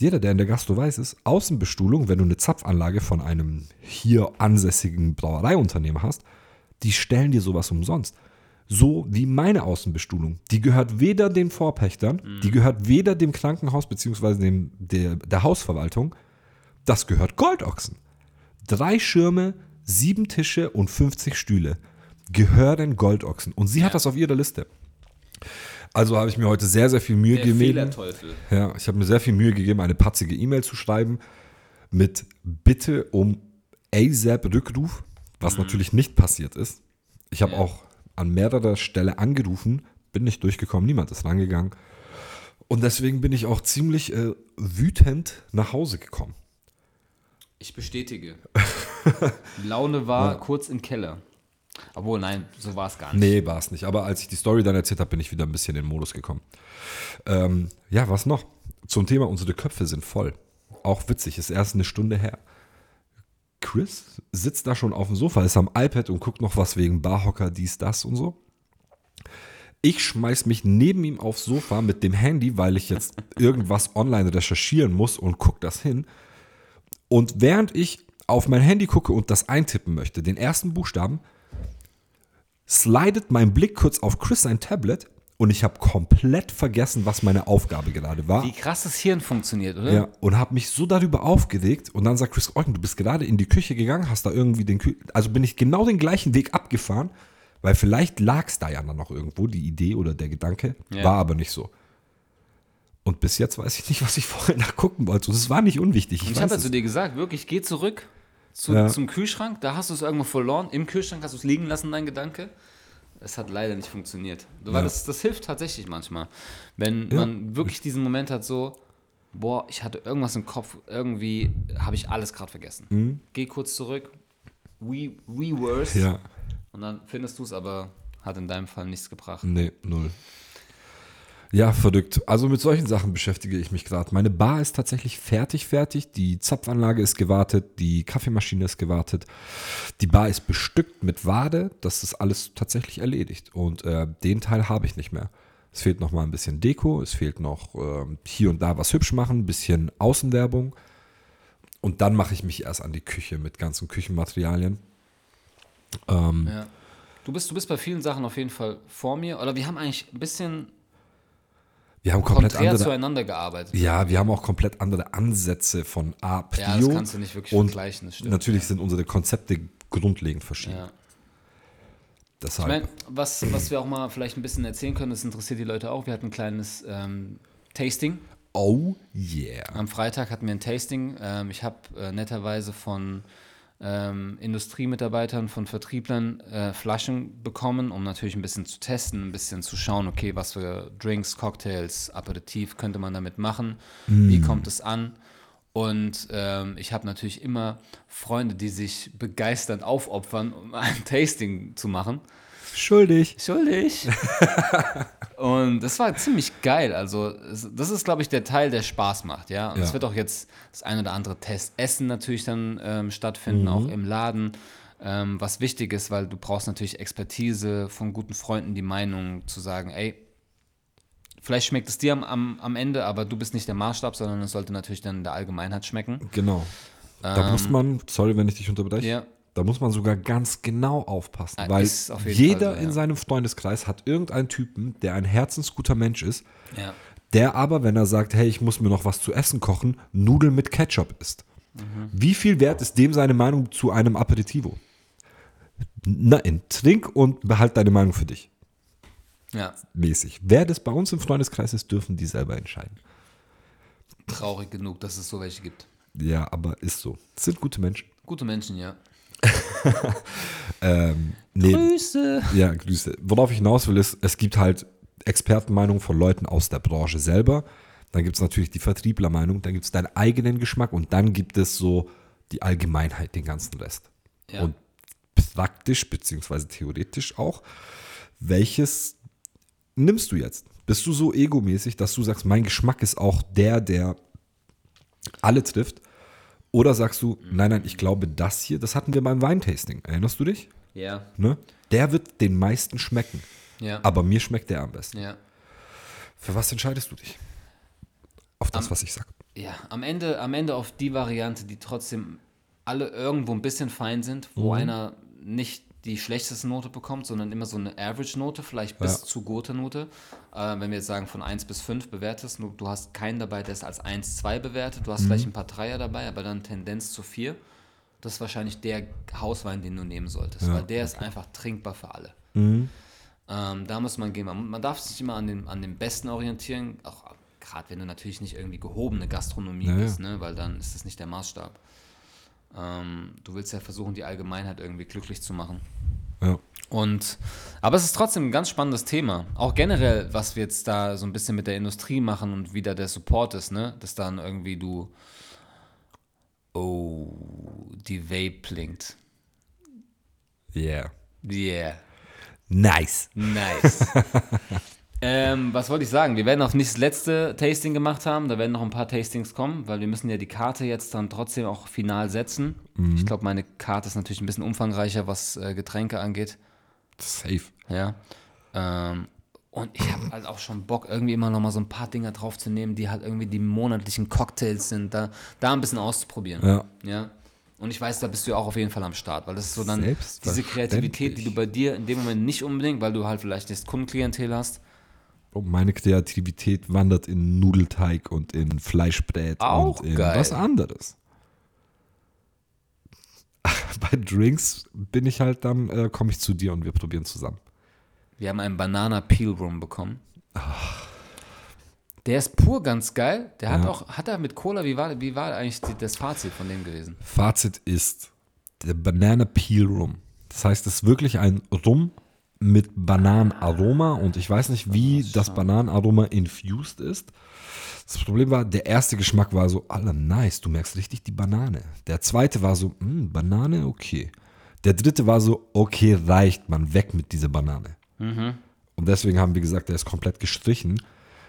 Jeder, der in der Gastro weiß, ist Außenbestuhlung, wenn du eine Zapfanlage von einem hier ansässigen Brauereiunternehmen hast, die stellen dir sowas umsonst. So wie meine Außenbestuhlung. Die gehört weder den Vorpächtern, die gehört weder dem Krankenhaus bzw. Dem, der, der Hausverwaltung. Das gehört Goldochsen. Drei Schirme, sieben Tische und 50 Stühle gehören Goldochsen. Und sie hat das auf ihrer Liste. Also habe ich mir heute sehr, sehr viel Mühe Der gegeben. Fehlerteufel. Ja, ich habe mir sehr viel Mühe gegeben, eine patzige E-Mail zu schreiben mit Bitte um ASAP-Rückruf, was natürlich nicht passiert ist. Ich habe Ja. auch an mehrerer Stelle angerufen, bin nicht durchgekommen, niemand ist rangegangen. Und deswegen bin ich auch ziemlich äh, wütend nach Hause gekommen. Ich bestätige. Die [laughs] Laune war kurz im Keller. Obwohl, nein, so war es gar nicht. Nee, war es nicht. Aber als ich die Story dann erzählt habe, bin ich wieder ein bisschen in den Modus gekommen. Ähm, ja, was noch? Zum Thema, unsere Köpfe sind voll. Auch witzig, ist erst eine Stunde her. Chris sitzt da schon auf dem Sofa, ist am iPad und guckt noch was wegen Barhocker, dies, das und so. Ich schmeiß mich neben ihm aufs Sofa mit dem Handy, weil ich jetzt [laughs] irgendwas online recherchieren muss und guck das hin. Und während ich auf mein Handy gucke und das eintippen möchte, den ersten Buchstaben, slidet mein Blick kurz auf Chris sein Tablet und ich habe komplett vergessen, was meine Aufgabe gerade war. Wie krass das Hirn funktioniert, oder? Ja, und habe mich so darüber aufgeregt und dann sagt Chris Eugen, du bist gerade in die Küche gegangen, hast da irgendwie den Kü also bin ich genau den gleichen Weg abgefahren, weil vielleicht lag es da ja dann noch irgendwo, die Idee oder der Gedanke, Ja. war aber nicht so. Und bis jetzt weiß ich nicht, was ich vorher [laughs] nachgucken wollte. Und es war nicht unwichtig. Ich, ich habe ja zu dir gesagt, wirklich, geh zurück zu, Ja. zum Kühlschrank, da hast du es irgendwo verloren. Im Kühlschrank hast du es liegen lassen, dein Gedanke. Es hat leider nicht funktioniert. Weil Ja. das, das hilft tatsächlich manchmal. Wenn Ja. man wirklich diesen Moment hat, so, boah, ich hatte irgendwas im Kopf, irgendwie habe ich alles gerade vergessen. Geh kurz zurück, re reverse Mhm. ja, und dann findest du es, aber hat in deinem Fall nichts gebracht. nee, null. Ja, verrückt. Also mit solchen Sachen beschäftige ich mich gerade. Meine Bar ist tatsächlich fertig, fertig. Die Zapfanlage ist gewartet, die Kaffeemaschine ist gewartet. Die Bar ist bestückt mit Wade. Das ist alles tatsächlich erledigt. Und äh, den Teil habe ich nicht mehr. Es fehlt noch mal ein bisschen Deko. Es fehlt noch ähm, hier und da was hübsch machen, ein bisschen Außenwerbung. Und dann mache ich mich erst an die Küche mit ganzen Küchenmaterialien. Ähm, Ja. Du bist, du bist bei vielen Sachen auf jeden Fall vor mir. Oder wir haben eigentlich ein bisschen wir haben komplett konträr andere. zueinander gearbeitet. Ja, wir haben auch komplett andere Ansätze von A, Prio. Ja, das kannst du nicht wirklich und vergleichen, stimmt. Natürlich sind unsere Konzepte grundlegend verschieden. Ja. Ich Deshalb. meine, was, was wir auch mal vielleicht ein bisschen erzählen können, das interessiert die Leute auch. Wir hatten ein kleines ähm, Tasting. oh yeah. Am Freitag hatten wir ein Tasting. Ähm, ich habe äh, netterweise von ähm, Industriemitarbeitern, von Vertrieblern äh, Flaschen bekommen, um natürlich ein bisschen zu testen, ein bisschen zu schauen, okay, was für Drinks, Cocktails, Aperitif könnte man damit machen, wie kommt es an. Und ähm, ich habe natürlich immer Freunde, die sich begeisternd aufopfern, um ein [laughs] Tasting zu machen. Schuldig. Schuldig. [laughs] und das war ziemlich geil. Also, das ist, glaube ich, der Teil, der Spaß macht, ja. Und Ja. es wird auch jetzt das ein oder andere Testessen natürlich dann ähm, stattfinden, auch im Laden. Ähm, was wichtig ist, weil du brauchst natürlich Expertise von guten Freunden, die Meinung zu sagen, ey, vielleicht schmeckt es dir am, am, am Ende, aber du bist nicht der Maßstab, sondern es sollte natürlich dann in der Allgemeinheit schmecken. Genau. Da muss man, sorry, wenn ich dich unterbreche, Ähm, Ja. Da muss man sogar ganz genau aufpassen, Ah, weil auf jeder Fall ja. in seinem Freundeskreis hat irgendeinen Typen, der ein herzensguter Mensch ist, Ja. der aber, wenn er sagt, hey, ich muss mir noch was zu essen kochen, Nudeln mit Ketchup isst. Wie viel wert ist dem seine Meinung zu einem Aperitivo? Nein, trink und behalt deine Meinung für dich. Ja, mäßig. Wer das bei uns im Freundeskreis ist, dürfen die selber entscheiden. traurig genug, dass es so welche gibt. Ja, aber ist so. Das sind gute Menschen. Gute Menschen, ja. [laughs] Ähm, nee, Grüße. Ja, Grüße. Worauf ich hinaus will, ist, es gibt halt Expertenmeinungen von Leuten aus der Branche selber. Dann gibt es natürlich die Vertrieblermeinung, dann gibt es deinen eigenen Geschmack und dann gibt es so die Allgemeinheit, den ganzen Rest. Ja. Und praktisch, beziehungsweise theoretisch auch, welches nimmst du jetzt? Bist du so egomäßig, dass du sagst, mein Geschmack ist auch der, der alle trifft? Oder sagst du, nein, nein, ich glaube, das hier, das hatten wir beim Weintasting. Erinnerst du dich? Ja, Ne? Der wird den meisten schmecken. ja, Aber mir schmeckt der am besten. ja. Für was entscheidest du dich? Auf das, was ich sage. Ja, am Ende, am Ende auf die Variante, die trotzdem alle irgendwo ein bisschen fein sind, wo einer nicht die schlechteste Note bekommt, sondern immer so eine Average-Note, vielleicht bis Ja. zu gute-Note. Äh, wenn wir jetzt sagen, von 1 bis 5 bewertest, du, du hast keinen dabei, der ist als 1, 2 bewertet, du hast vielleicht ein paar Dreier dabei, aber dann Tendenz zu 4. Das ist wahrscheinlich der Hauswein, den du nehmen solltest, weil der ist einfach trinkbar für alle. Ähm, da muss man gehen. Man, man darf sich immer an den, an den Besten orientieren, auch gerade wenn du natürlich nicht irgendwie gehobene Gastronomie Ja, ja. bist, ne? weil dann ist das nicht der Maßstab. Ähm, du willst ja versuchen, die Allgemeinheit irgendwie glücklich zu machen. Ja. Und, aber es ist trotzdem ein ganz spannendes Thema. Auch generell, was wir jetzt da so ein bisschen mit der Industrie machen und wie da der Support ist, ne? Dass dann irgendwie du. Oh, die Vape blinkt. Yeah. Yeah. Nice. Nice. [laughs] ähm, was wollte ich sagen? Wir werden auch nicht das letzte Tasting gemacht haben. Da werden noch ein paar Tastings kommen, weil wir müssen ja die Karte jetzt dann trotzdem auch final setzen. Ich glaube, meine Karte ist natürlich ein bisschen umfangreicher, was äh, Getränke angeht. Safe. Ja. Ähm, und ich habe halt auch schon Bock, irgendwie immer noch mal so ein paar Dinger draufzunehmen, die halt irgendwie die monatlichen Cocktails sind, da, da ein bisschen auszuprobieren. Ja. ja. Und ich weiß, da bist du auch auf jeden Fall am Start, weil das ist so dann diese. Kreativität, die du bei dir in dem Moment nicht unbedingt, weil du halt vielleicht das Kundenklientel hast. Oh, meine Kreativität wandert in Nudelteig und in Fleischbrät Auch und in geil. was anderes. [laughs] Bei Drinks bin ich halt dann, äh, komme ich zu dir und wir probieren zusammen. Wir haben einen Banana Peel Rum bekommen. Der ist pur ganz geil. Der hat Ja. auch, hat er mit Cola, wie war, wie war eigentlich das Fazit von dem gewesen? Fazit ist der Banana Peel Rum. Das heißt, es ist wirklich ein Rum mit Bananenaroma und ich weiß nicht, wie das Bananenaroma infused ist. Das Problem war, der erste Geschmack war so, aller nice, du merkst richtig die Banane. Der zweite war so, "Mm, Banane, okay. Der dritte war so, okay, reicht man, weg mit dieser Banane. Und deswegen haben wir gesagt, der ist komplett gestrichen,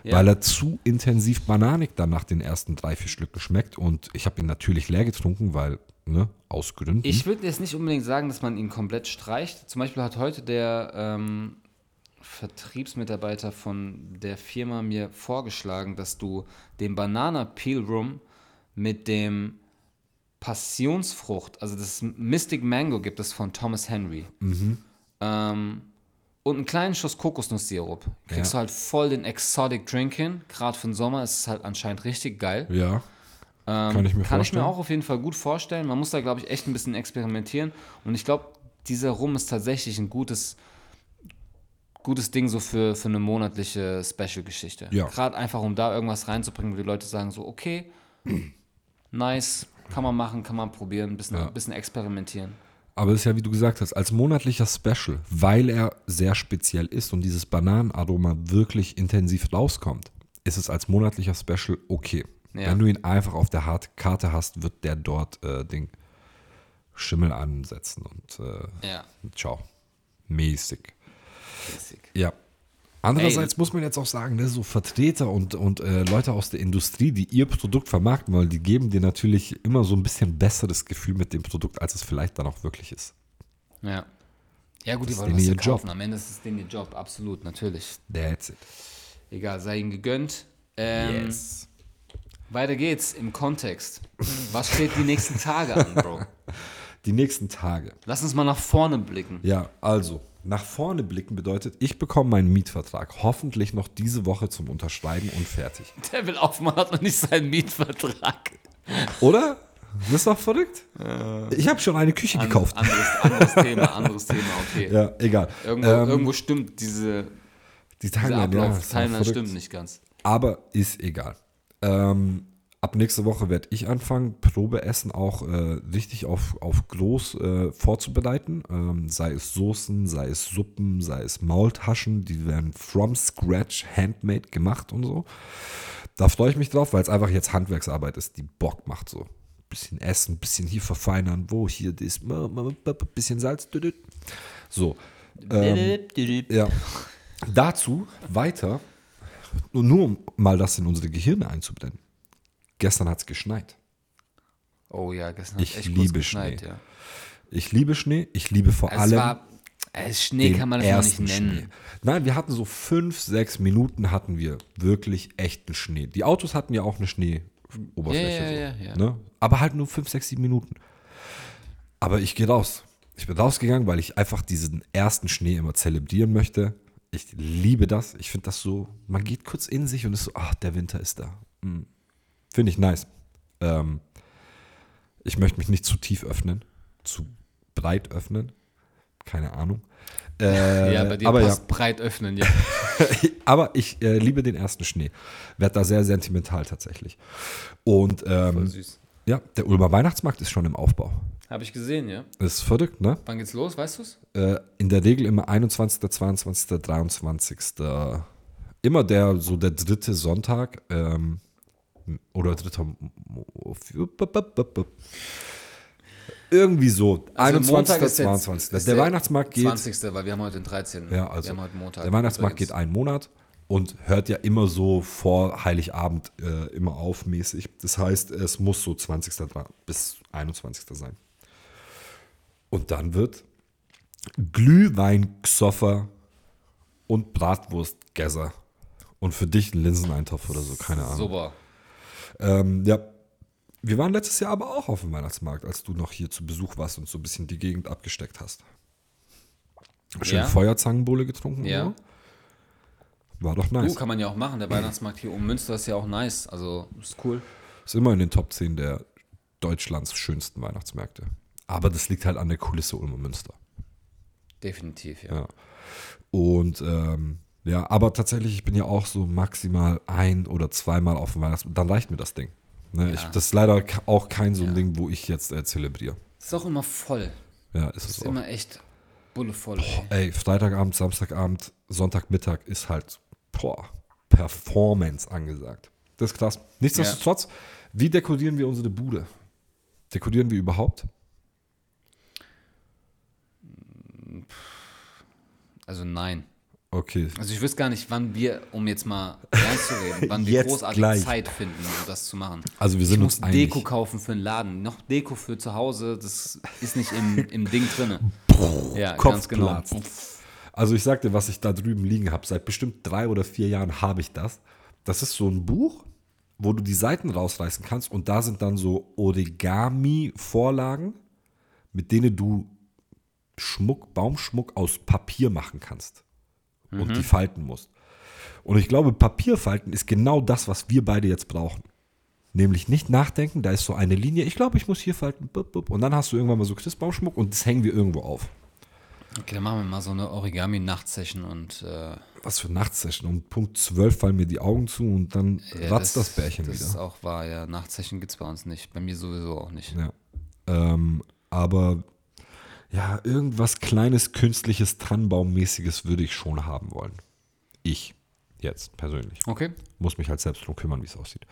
Ja. weil er zu intensiv bananig dann nach den ersten drei, vier Schlücken schmeckt. Und ich habe ihn natürlich leer getrunken, weil, ne, aus Gründen. Ich würde jetzt nicht unbedingt sagen, dass man ihn komplett streicht. Zum Beispiel hat heute der ähm, Vertriebsmitarbeiter von der Firma mir vorgeschlagen, dass du den Banana Peel Rum mit dem Passionsfrucht, also das Mystic Mango gibt es von Thomas Henry. Ähm, und einen kleinen Schuss Kokosnusssirup. Kriegst Ja. du halt voll den Exotic Drink hin. Gerade für den Sommer ist es halt anscheinend richtig geil. ja, Ähm, Kann ich mir Kann ich mir vorstellen. auch auf jeden Fall gut vorstellen. Man muss da, glaube ich, echt ein bisschen experimentieren. Und ich glaube, dieser Rum ist tatsächlich ein gutes, gutes Ding so für, für eine monatliche Special-Geschichte. Ja. Gerade einfach, um da irgendwas reinzubringen, wo die Leute sagen so, okay, [clears throat] nice, kann man machen, kann man probieren, ein bisschen, Ja. ein bisschen experimentieren. aber es ist ja, wie du gesagt hast, als monatlicher Special, weil er sehr speziell ist und dieses Bananenaroma wirklich intensiv rauskommt, ist es als monatlicher Special okay. Ja. Wenn du ihn einfach auf der Karte hast, wird der dort äh, Ding Schimmel ansetzen und äh, Ja, ciao. Mäßig. basic. Ja. Andererseits muss man jetzt auch sagen, ne, so Vertreter und, und äh, Leute aus der Industrie, die ihr Produkt vermarkten wollen, die geben dir natürlich immer so ein bisschen besseres Gefühl mit dem Produkt, als es vielleicht dann auch wirklich ist. Ja. Ja, gut, die ist wollen was ihr verkaufen. Job. Am Ende ist es denen ihr Job, absolut, natürlich. That's it. Egal, sei ihm gegönnt. Ähm, Yes. Weiter geht's im Kontext. Was steht die nächsten Tage an, Bro? [laughs] Die nächsten Tage. Lass uns mal nach vorne blicken. Ja, also, nach vorne blicken bedeutet, ich bekomme meinen Mietvertrag hoffentlich noch diese Woche zum Unterschreiben und fertig. [laughs] Der will aufmachen, hat noch nicht seinen Mietvertrag. Oder? Das ist doch verrückt. Ich habe schon eine Küche gekauft. Anderes, anderes [laughs] Thema, anderes Thema, okay. Ja, egal. Irgendwo, Ähm, irgendwo stimmt diese. Die Timeline, ja, Timeline stimmt nicht ganz. Aber ist egal. Ähm, ab nächste Woche werde ich anfangen, Probeessen auch äh, richtig auf, auf groß äh, vorzubereiten. Ähm, sei es Soßen, sei es Suppen, sei es Maultaschen. Die werden from scratch handmade gemacht und so. Da freue ich mich drauf, weil es einfach jetzt Handwerksarbeit ist, die Bock macht so. Bisschen essen, bisschen hier verfeinern, wo hier das, bisschen Salz. So. Ähm, ja. Dazu weiter, nur, nur um mal das in unsere Gehirne einzubrennen. Gestern hat es geschneit. Oh ja, gestern hat Ich echt liebe geschneit, Schnee. ja. Ich liebe Schnee, ich liebe vor Es allem. war, äh, Schnee den kann man das noch nicht nennen. Schnee. Nein, wir hatten so fünf, sechs Minuten hatten wir wirklich echten Schnee. Die Autos hatten ja auch eine Schneeoberfläche. Ja, so, ja, ja. Ne? Aber halt nur fünf, sechs, sieben Minuten. Aber ich gehe raus. Ich bin rausgegangen, weil ich einfach diesen ersten Schnee immer zelebrieren möchte. Ich liebe das. Ich finde das so, man geht kurz in sich und ist so, ach, der Winter ist da. Hm. Finde ich nice. Ähm, ich möchte mich nicht zu tief öffnen, zu breit öffnen. Keine Ahnung. [laughs] Äh, ja, bei dir aber ja. passt breit öffnen, ja. [laughs] Aber ich äh, liebe den ersten Schnee. Werd da sehr sentimental tatsächlich. Und Voll ähm, süß. Ja, der Ulmer Weihnachtsmarkt ist schon im Aufbau. Habe ich gesehen, ja. Das ist verrückt, ne? Wann geht's los, weißt du's? Äh, in der Regel immer 21., 22., 23. Immer der, so der dritte Sonntag ähm, oder dritter. Irgendwie so. 21. Also Montag ist jetzt- 22. ist der Weihnachtsmarkt geht. 20. weil wir haben heute den 13. Ja, also wir haben heute Montag. der Weihnachtsmarkt übrigens. geht einen Monat und hört ja immer so vor Heiligabend äh, immer auf mäßig. Das heißt, es muss so 20. dra- bis 21. sein. Und dann wird Glühwein Gsoffer und Bratwurst Gesser. Und für dich ein Linseneintopf oder so, keine Ahnung. Super. Ähm, ja. Wir waren letztes Jahr aber auch auf dem Weihnachtsmarkt, als du noch hier zu Besuch warst und so ein bisschen die Gegend abgesteckt hast. Schön Ja. Feuerzangenbowle getrunken. Ja. so. War doch nice. kann man ja auch machen. Der Weihnachtsmarkt hier um Münster ist ja auch nice. Also, ist cool. Ist immer in den Top 10 der Deutschlands schönsten Weihnachtsmärkte. Aber das liegt halt an der Kulisse und Münster. Definitiv, ja. Ja. Und ähm, ja, aber tatsächlich, ich bin ja auch so maximal ein oder zweimal auf dem Weihnachtsmarkt. Dann reicht mir das Ding. Ne, ich, das ist leider auch kein so ein Ding, wo ich jetzt äh, zelebriere. Ist auch immer voll. Ja, ist es Ist immer echt bullevoll. ey. Ey, Freitagabend, Samstagabend, Sonntagmittag ist halt boah, Performance angesagt. Das ist krass. Nichtsdestotrotz, wie dekorieren wir unsere Bude? Dekorieren wir überhaupt? Also, nein. Okay. Also, ich wüsste gar nicht, wann wir, um jetzt mal ernst zu reden, wann wir großartig gleich. Zeit finden, um das zu machen. Also wir Ich sind muss uns einig. Deko kaufen für einen Laden. Noch Deko für zu Hause, das ist nicht im, im Ding drin. Ja, ganz genau. Kopfplatz. Also ich sagte, was ich da drüben liegen habe, seit bestimmt drei oder vier Jahren habe ich das. Das ist so ein Buch, wo du die Seiten rausreißen kannst und da sind dann so Origami-Vorlagen, mit denen du Schmuck, Baumschmuck aus Papier machen kannst und die falten musst. Und ich glaube, Papierfalten ist genau das, was wir beide jetzt brauchen. Nämlich nicht nachdenken, da ist so eine Linie, ich glaube, ich muss hier falten, und dann hast du irgendwann mal so Christbaumschmuck und das hängen wir irgendwo auf. Okay, dann machen wir mal so eine Origami-Nachtsession und äh, Was für Nachtsession. Um Punkt 12 fallen mir die Augen zu und dann ja, ratzt das, Bärchen das wieder. ist auch wahr, ja. Nachtsession gibt es bei uns nicht. Bei mir sowieso auch nicht. Ja. Ähm, aber ja, irgendwas kleines, künstliches, Tannenbaummäßiges würde ich schon haben wollen. Ich jetzt persönlich. Okay. Muss mich halt selbst drum kümmern, wie es aussieht.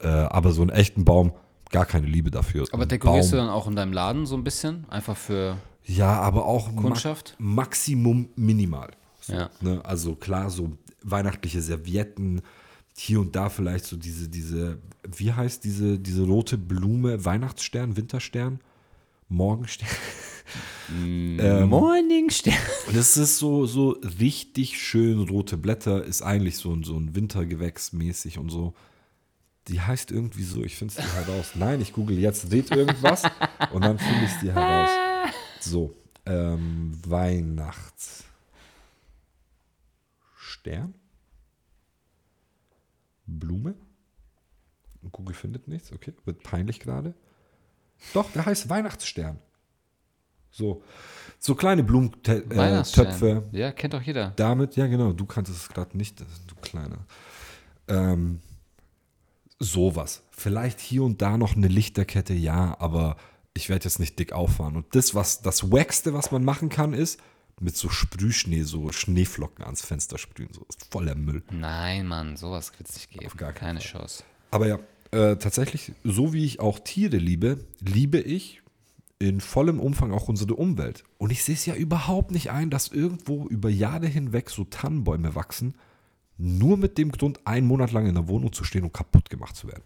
Äh, aber so einen echten Baum, gar keine Liebe dafür. Aber dekorierst du Baum, dann auch in deinem Laden so ein bisschen? Einfach für. Ja, aber auch ma Kundschaft? Maximum minimal. So, Ja. ne? Also klar, so weihnachtliche Servietten, hier und da vielleicht so diese, diese, wie heißt diese, diese rote Blume, Weihnachtsstern, Winterstern, Morgenstern. Ähm, Morningstern. Das ist so, so richtig schön rote Blätter, ist eigentlich so, ein- so ein Wintergewächs mäßig und so. Die heißt irgendwie so, ich finde es dir heraus. Nein, ich google jetzt, seht irgendwas und dann finde ich es dir heraus. [laughs] So, ähm, Weihnachtsstern. Blume. Google findet nichts, okay. Wird peinlich gerade. Doch, der heißt Weihnachtsstern. So, so kleine Blumentöpfe. Äh. Ja, kennt doch jeder. Damit, ja genau, du kannst es gerade nicht, du Kleiner. Ähm, sowas. Vielleicht hier und da noch eine Lichterkette, ja, aber ich werde jetzt nicht dick auffahren. Und das, was das Wackste, was man machen kann, ist mit so Sprühschnee, so Schneeflocken ans Fenster sprühen. So ist voller Müll. Nein, Mann, sowas wird es nicht geben. gar keinen Keine Chance. Aber ja, äh, tatsächlich, so wie ich auch Tiere liebe, liebe ich in vollem Umfang auch unsere Umwelt. Und ich sehe es ja überhaupt nicht ein, dass irgendwo über Jahre hinweg so Tannenbäume wachsen, nur mit dem Grund, einen Monat lang in der Wohnung zu stehen und kaputt gemacht zu werden.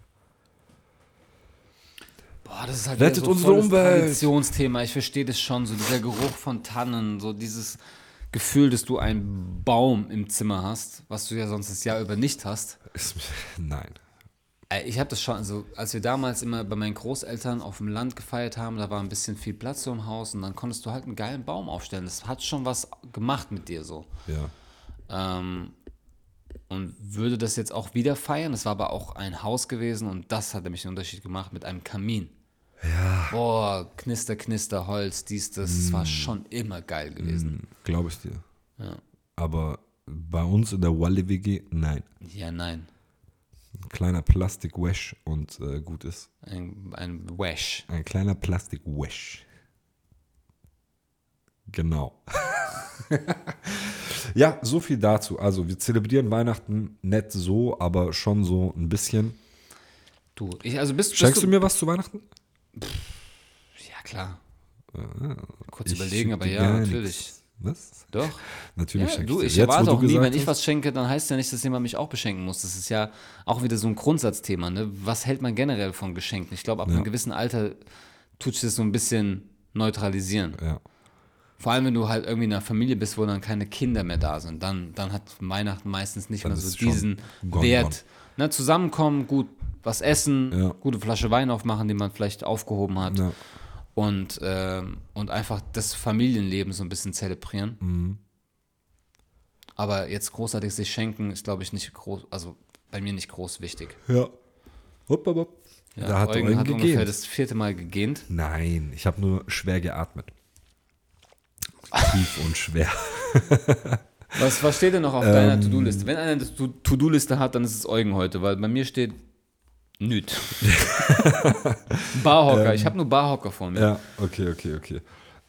Boah, das ist halt Rettet so unsere Umwelt. Traditionsthema. Ich verstehe das schon. So dieser Geruch von Tannen, so dieses Gefühl, dass du einen Baum im Zimmer hast, was du ja sonst das Jahr über nicht hast. [laughs] Nein. Ich habe das schon, also als wir damals immer bei meinen Großeltern auf dem Land gefeiert haben, da war ein bisschen viel Platz so im Haus und dann konntest du halt einen geilen Baum aufstellen. Das hat schon was gemacht mit dir so. Ja. Ähm, und würde das jetzt auch wieder feiern. Das war aber auch ein Haus gewesen und das hat nämlich den Unterschied gemacht mit einem Kamin. Ja. Boah, Knister, Knister, Holz, dies, das. Das war schon immer geil gewesen. Glaube ich dir. Ja. Aber bei uns in der Walle-WG, nein. Ja, nein. Ein kleiner Plastik-Wash und äh, gut ist. Ein, ein Wash. Ein kleiner Plastik-Wash. Genau. [laughs] ja, so viel dazu. Also, wir zelebrieren Weihnachten nicht so, aber schon so ein bisschen. Du, ich, also bist, bist Schenkst du mir was zu Weihnachten? Ja, klar. Kurz Ich überlegen, aber dir ja, natürlich. nichts. Was? Doch. Natürlich Ja, du, dir. ich wo erwarte auch nie, wenn ich was schenke, dann heißt ja nicht, dass jemand mich auch beschenken muss. Das ist ja auch wieder so ein Grundsatzthema. Ne? Was hält man generell von Geschenken? Ich glaube, ab einem gewissen Alter tut sich das so ein bisschen neutralisieren. Ja. Vor allem, wenn du halt irgendwie in einer Familie bist, wo dann keine Kinder mehr da sind, dann, dann hat Weihnachten meistens nicht Dann mehr so diesen gone, Wert. Ne, zusammenkommen, gut was essen, Ja. gute Flasche Wein aufmachen, die man vielleicht aufgehoben hat. Ja. Und, ähm, und einfach das Familienleben so ein bisschen zelebrieren. Mhm. Aber jetzt großartig sich schenken, ist, glaube ich, nicht groß, also bei mir nicht groß wichtig. Ja. Hopp, hopp, hopp. Ja, da hat Eugen Eugen hat ungefähr gegeben. das vierte Mal gegähnt. Nein, ich habe nur schwer geatmet. Tief und schwer. Was, was steht denn noch auf [laughs] Ähm. deiner To-Do-Liste? Wenn einer eine To- To-Do-Liste hat, dann ist es Eugen heute, weil bei mir steht nüt. [laughs] Barhocker, ich habe nur Barhocker vor mir. Ja, okay, okay, okay.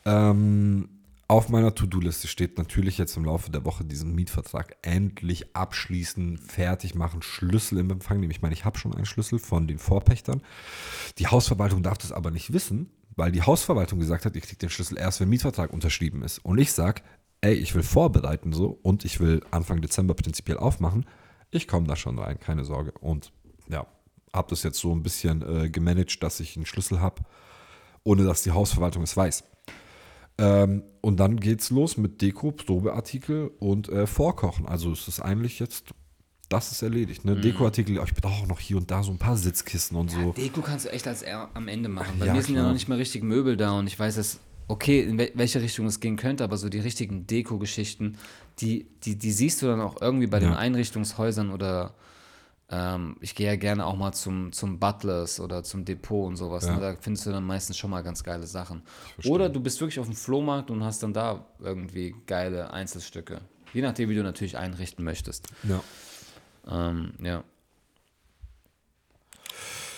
Ähm, auf meiner To-Do-Liste steht natürlich jetzt im Laufe der Woche diesen Mietvertrag endlich abschließen, fertig machen, Schlüssel im Empfang nehmen. Ich meine, ich habe schon einen Schlüssel von den Vorpächtern. Die Hausverwaltung darf das aber nicht wissen, weil die Hausverwaltung gesagt hat, ihr kriegt den Schlüssel erst, wenn Mietvertrag unterschrieben ist. Und ich sage, ey, ich will vorbereiten so und ich will Anfang Dezember prinzipiell aufmachen. Ich komme da schon rein, keine Sorge. Und ja, habe das jetzt so ein bisschen äh, gemanagt, dass ich einen Schlüssel habe ohne dass die Hausverwaltung es weiß. Ähm, und dann geht's los mit Deko, Probeartikel und äh, Vorkochen. Also es ist eigentlich jetzt, das ist erledigt. Mhm. Ne? Dekoartikel, ich brauche auch noch hier und da so ein paar Sitzkissen und so. Deko kannst du echt als am Ende machen. Bei Ja, mir sind ja klar. noch nicht mal richtig Möbel da und ich weiß es, okay, in wel- welche Richtung es gehen könnte, aber so die richtigen Deko-Geschichten, die, die, die siehst du dann auch irgendwie bei den Ja. Einrichtungshäusern oder ähm, ich gehe ja gerne auch mal zum, zum Butlers oder zum Depot und sowas. Ja. Ne? Da findest du dann meistens schon mal ganz geile Sachen. Oder du bist wirklich auf dem Flohmarkt und hast dann da irgendwie geile Einzelstücke. Je nachdem, wie du natürlich einrichten möchtest. Ja. Ähm, ja.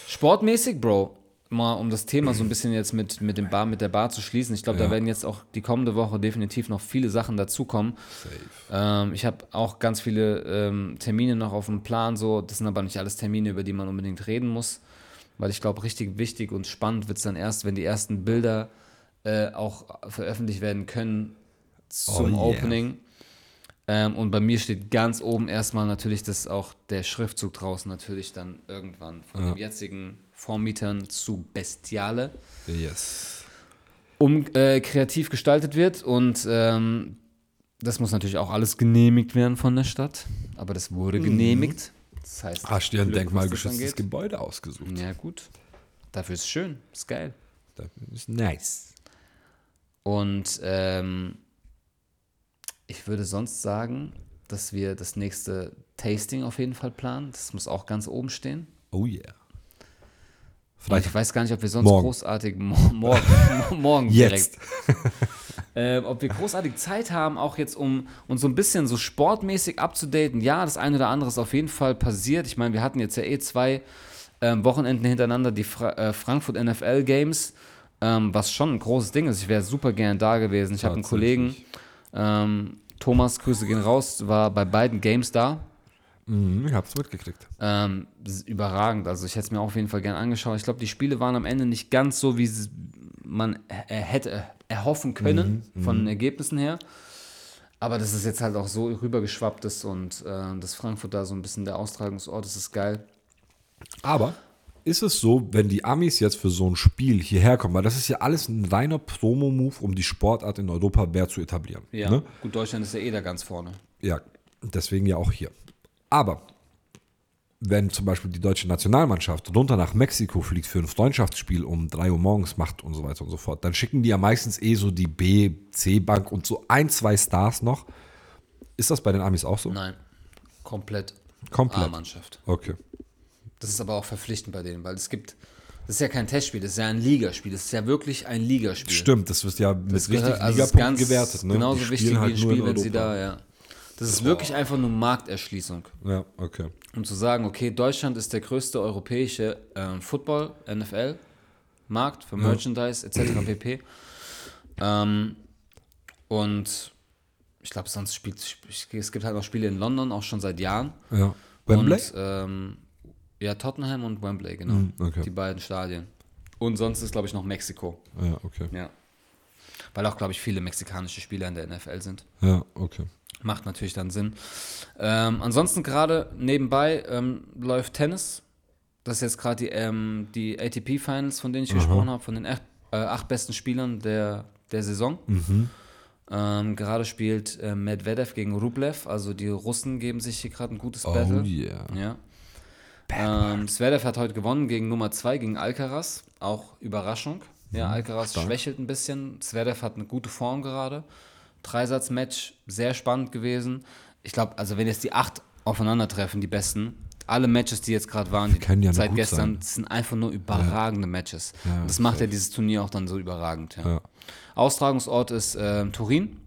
Sportmäßig, Bro, mal um das Thema so ein bisschen jetzt mit, mit dem Bar, mit der Bar zu schließen. Ich glaube, Ja. da werden jetzt auch die kommende Woche definitiv noch viele Sachen dazukommen. Ähm, ich habe auch ganz viele ähm, Termine noch auf dem Plan, so. Das sind aber nicht alles Termine, über die man unbedingt reden muss. Weil ich glaube, richtig wichtig und spannend wird es dann erst, wenn die ersten Bilder äh, auch veröffentlicht werden können zum Oh yeah. Opening. Ähm, und bei mir steht ganz oben erstmal natürlich das auch der Schriftzug draußen natürlich dann irgendwann von den jetzigen Vormietern zu Bestiale Yes. um äh, kreativ gestaltet wird und ähm, das muss natürlich auch alles genehmigt werden von der Stadt, aber das wurde genehmigt. Das heißt, Hast dir ein denkmalgeschütztes. Gebäude ausgesucht. Ja gut, dafür ist es schön, ist geil. Das ist nice. Und ähm, ich würde sonst sagen, dass wir das nächste Tasting auf jeden Fall planen. Das muss auch ganz oben stehen. Oh yeah. Freitag. Ich weiß gar nicht, ob wir sonst Morgen. großartig mo [laughs] morgen, direkt, [laughs] äh, ob wir großartig Zeit haben, auch jetzt um uns so ein bisschen so sportmäßig abzudaten. Ja, das eine oder andere ist auf jeden Fall passiert. Ich meine, wir hatten jetzt ja eh zwei ähm, Wochenenden hintereinander die Fra äh, Frankfurt NFL Games, ähm, was schon ein großes Ding ist. Ich wäre super gern da gewesen. Ich habe einen Kollegen, ähm, Thomas, Grüße gehen raus, war bei beiden Games da. Mhm, ich hab's mitgekriegt. Ähm, überragend. Also ich hätte es mir auf jeden Fall gern angeschaut. Ich glaube, die Spiele waren am Ende nicht ganz so, wie es man äh, hätte erhoffen können von den Ergebnissen her. Aber dass es jetzt halt auch so rübergeschwappt ist und äh, dass Frankfurt da so ein bisschen der Austragungsort ist, ist geil. Aber ist es so, wenn die Amis jetzt für so ein Spiel hierher kommen, weil das ist ja alles ein reiner Promo-Move, um die Sportart in Europa mehr zu etablieren. Ja, Ne? gut, Deutschland ist ja eh da ganz vorne. Ja, deswegen ja auch hier. Aber wenn zum Beispiel die deutsche Nationalmannschaft runter nach Mexiko fliegt für ein Freundschaftsspiel um 3 Uhr morgens macht und so weiter und so fort, dann schicken die ja meistens eh so die B, C-Bank und so ein, zwei Stars noch. Ist das bei den Amis auch so? Nein, komplett Komplett. A-Mannschaft. Okay. Das ist aber auch verpflichtend bei denen, weil es gibt, das ist ja kein Testspiel, das ist ja ein Ligaspiel. Das ist ja wirklich ein Ligaspiel. Stimmt, das wird ja mit Das richtig gehört- also ganz gewertet. Ne? Genauso wichtig spielen wie ein halt Spiel, wenn sie Europa. da, ja. Das ist wirklich einfach nur Markterschließung. Ja, okay. Um zu sagen, okay, Deutschland ist der größte europäische ähm, Football, NFL, Markt für Merchandise etc. [clears throat] pp. Ähm, und ich glaube, sonst spielt es gibt halt noch Spiele in London, auch schon seit Jahren. Ja. Wembley? Und, ähm, ja, Tottenham und Wembley, genau. Hm, okay. Die beiden Stadien. Und sonst ist, glaube ich, noch Mexiko. ja, okay. Ja. Weil auch, glaube ich, viele mexikanische Spieler in der NFL sind. Ja, okay. Macht natürlich dann Sinn. Ähm, ansonsten gerade nebenbei ähm, läuft Tennis. Das ist jetzt gerade die, ähm, die ATP Finals, von denen ich gesprochen habe, von den acht, äh, acht besten Spielern der, der Saison. Ähm, gerade spielt äh, Medvedev gegen Rublev, also die Russen geben sich hier gerade ein gutes Oh Battle. yeah. Ja. Ähm, Zverev hat heute gewonnen gegen Nummer 2, gegen Alcaraz. Auch Überraschung. Ja, Alcaraz schwächelt ein bisschen. Zverev hat eine gute Form gerade. Dreisatz-Match, sehr spannend gewesen. Ich glaube, also wenn jetzt die acht aufeinandertreffen, die besten, alle Matches, die jetzt gerade waren, die ja seit gestern, sind einfach nur überragende Matches. Ja, Und das macht ja dieses Turnier auch dann so überragend. Ja. Ja. Austragungsort ist ähm, Turin.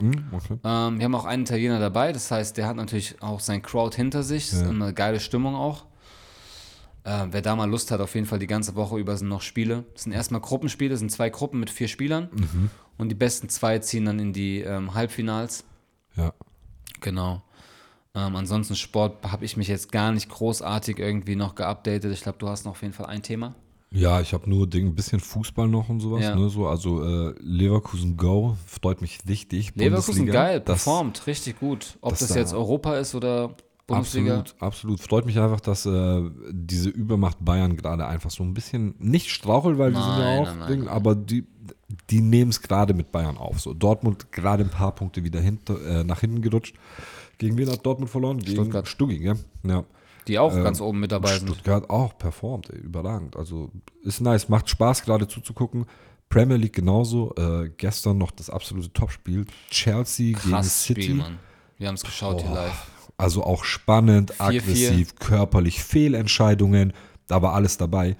Hm, okay. Ähm, wir haben auch einen Italiener dabei, das heißt, der hat natürlich auch sein Crowd hinter sich, ist eine geile Stimmung auch. Äh, wer da mal Lust hat, auf jeden Fall die ganze Woche über sind noch Spiele. Es sind erstmal Gruppenspiele, es sind zwei Gruppen mit vier Spielern und die besten zwei ziehen dann in die ähm, Halbfinals. Ja. Genau. Ähm, ansonsten Sport habe ich mich jetzt gar nicht großartig irgendwie noch geupdatet. Ich glaube, du hast noch auf jeden Fall ein Thema. Ja, ich habe nur Ding, ein bisschen Fußball noch und sowas. Ja. Ne, so, also äh, Leverkusen Go freut mich richtig. Leverkusen Bundesliga, geil, das- performt, richtig gut. Ob das das, da- jetzt Europa ist oder Bundesliga. Absolut, absolut. Freut mich einfach, dass äh, diese Übermacht Bayern gerade einfach so ein bisschen nicht strauchelt, weil die sind ja Nein, auch, nein, nein, Ding, nein. aber die, die nehmen es gerade mit Bayern auf. So Dortmund gerade ein paar Punkte wieder hinter, äh, nach hinten gerutscht. Gegen wen hat Dortmund verloren? Gegen Stuttgart. Stuttgart, gell? Ja. Die auch Ähm, ganz oben mit dabei sind. Stuttgart auch performt, ey, überragend. Also ist nice, macht Spaß gerade zuzugucken. Premier League genauso. Äh, gestern noch das absolute Topspiel. Chelsea gegen Krass City. Spiel, Mann. Wir haben es geschaut hier live. Also auch spannend, 4-4. aggressiv, körperlich, Fehlentscheidungen, da war alles dabei.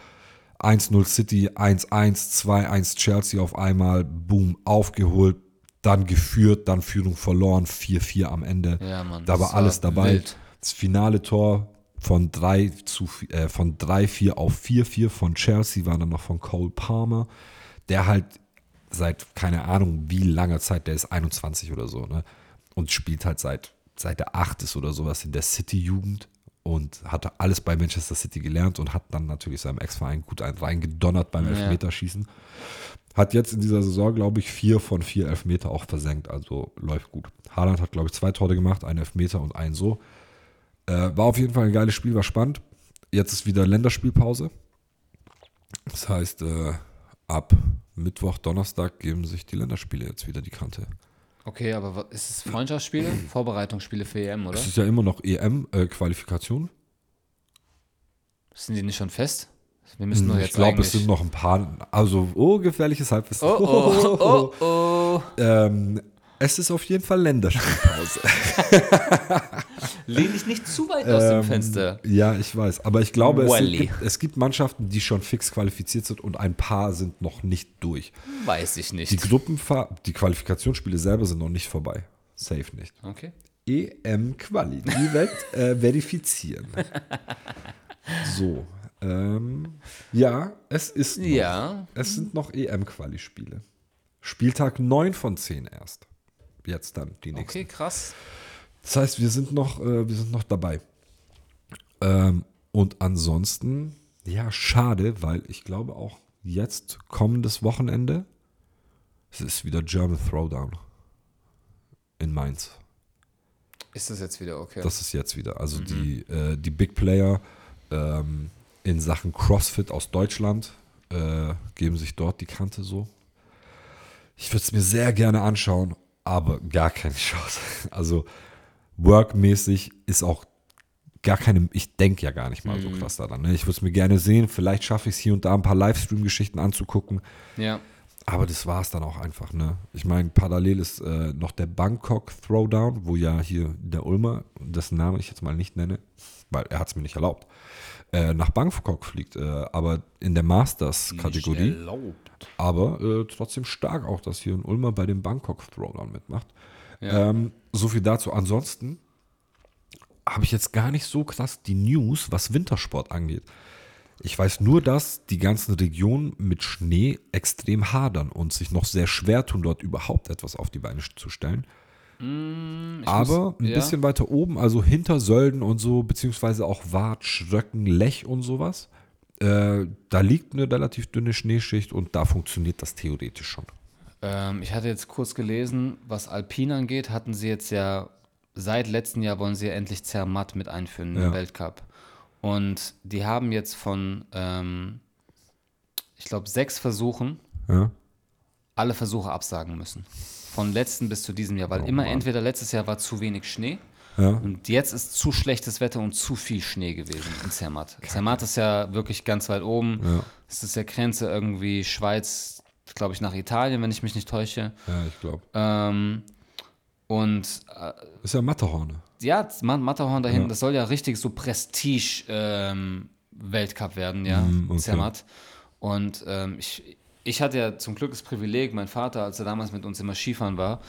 1-0 City, 1-1, 2-1 Chelsea auf einmal, boom, aufgeholt, dann geführt, dann Führung verloren, 4-4 am Ende. Ja, Mann, Da war alles war dabei. wild. Das finale Tor von 3 zu äh, von 3-4 auf 4-4 von Chelsea war dann noch von Cole Palmer, der halt seit keine Ahnung wie langer Zeit, der ist 21 oder so, ne? Und spielt halt seit seit der 8 ist oder sowas in der City-Jugend und hat alles bei Manchester City gelernt und hat dann natürlich seinem Ex-Verein gut einen reingedonnert beim. Elfmeterschießen. Hat jetzt in dieser Saison, glaube ich, vier von vier Elfmeter auch versenkt, also läuft gut. Haaland hat, glaube ich, zwei Tore gemacht, einen Elfmeter und einen so. Äh, war auf jeden Fall ein geiles Spiel, war spannend. Jetzt ist wieder Länderspielpause. Das heißt, äh, ab Mittwoch, Donnerstag geben sich die Länderspiele jetzt wieder die Kante. Okay, aber was, ist es Freundschaftsspiele? [clears throat] Vorbereitungsspiele für EM, oder? Es ist ja immer noch EM-Qualifikation. Sind die nicht schon fest? Wir müssen doch jetzt ich glaube, es sind noch ein paar, also, oh, gefährliches Halbwissen. oh, oh, oh, oh. [laughs] Ähm, Es ist auf jeden Fall Länderspielpause. [laughs] Lehn dich nicht zu weit aus dem Fenster. ja, ich weiß. Aber ich glaube, es, gibt, es gibt Mannschaften, die schon fix qualifiziert sind und ein paar sind noch nicht durch. Weiß ich nicht. Die Gruppenfahr die Qualifikationsspiele selber sind noch nicht vorbei. Safe nicht. okay. EM-Quali. Die Welt äh, verifizieren. So. Ähm, ja, es ist. Noch, Ja. Es sind noch EM-Quali-Spiele. Spieltag 9 von 10 erst. Jetzt dann die nächsten. Okay, krass. Das heißt, wir sind noch, äh, wir sind noch dabei. Ähm, und ansonsten, ja, schade, weil ich glaube auch jetzt kommendes Wochenende, es ist wieder German Throwdown in Mainz. Ist das jetzt wieder okay? Das ist jetzt wieder. Also die, äh, die Big Player ähm, in Sachen CrossFit aus Deutschland äh, geben sich dort die Kante so. Ich würde es mir sehr gerne anschauen, aber gar keine Chance. Also workmäßig ist auch gar keine, ich denke ja gar nicht mal so krass daran. Ne? Ich würde es mir gerne sehen, vielleicht schaffe ich es hier und da ein paar Livestream-Geschichten anzugucken. ja. Aber das war es dann auch einfach, ne? Ich meine, parallel ist äh, noch der Bangkok Throwdown, wo ja hier der Ulmer, dessen Name ich jetzt mal nicht nenne, weil er hat es mir nicht erlaubt, äh, nach Bangkok fliegt, äh, aber in der Masters-Kategorie. Aber äh, trotzdem stark auch, dass hier ein Ulmer bei dem Bangkok Throwdown mitmacht. Ja. Ähm, so viel dazu. Ansonsten habe ich jetzt gar nicht so krass die News, was Wintersport angeht. Ich weiß nur, dass die ganzen Regionen mit Schnee extrem hadern und sich noch sehr schwer tun, dort überhaupt etwas auf die Beine zu stellen. Aber ein ja. bisschen weiter oben, also hinter Sölden und so, beziehungsweise auch Wart, Schröcken, Lech und sowas, äh, da liegt eine relativ dünne Schneeschicht und da funktioniert das theoretisch schon. Ähm, ich hatte jetzt kurz gelesen, was Alpine angeht, hatten sie jetzt ja, seit letztem Jahr wollen sie ja endlich Zermatt mit einführen Ja. im Weltcup. Und die haben jetzt von, ähm, ich glaube, sechs Versuchen Ja? alle Versuche absagen müssen. Von letzten bis zu diesem Jahr, weil immer entweder letztes Jahr war zu wenig Schnee Ja. und jetzt ist zu schlechtes Wetter und zu viel Schnee gewesen in Zermatt. Zermatt ist ja wirklich ganz weit oben. Ja. Es ist ja Grenze irgendwie Schweiz, glaube ich, nach Italien, wenn ich mich nicht täusche. Ja, ich glaube. Ähm, und äh, Ist ja Matterhorn. ja, Ma- Matterhorn da hinten, Ja. das soll ja richtig so Prestige-Weltcup werden, ja, Mm, okay. Zermatt. Und ähm, ich, ich hatte ja zum Glück das Privileg, mein Vater, als er damals mit uns immer Skifahren war,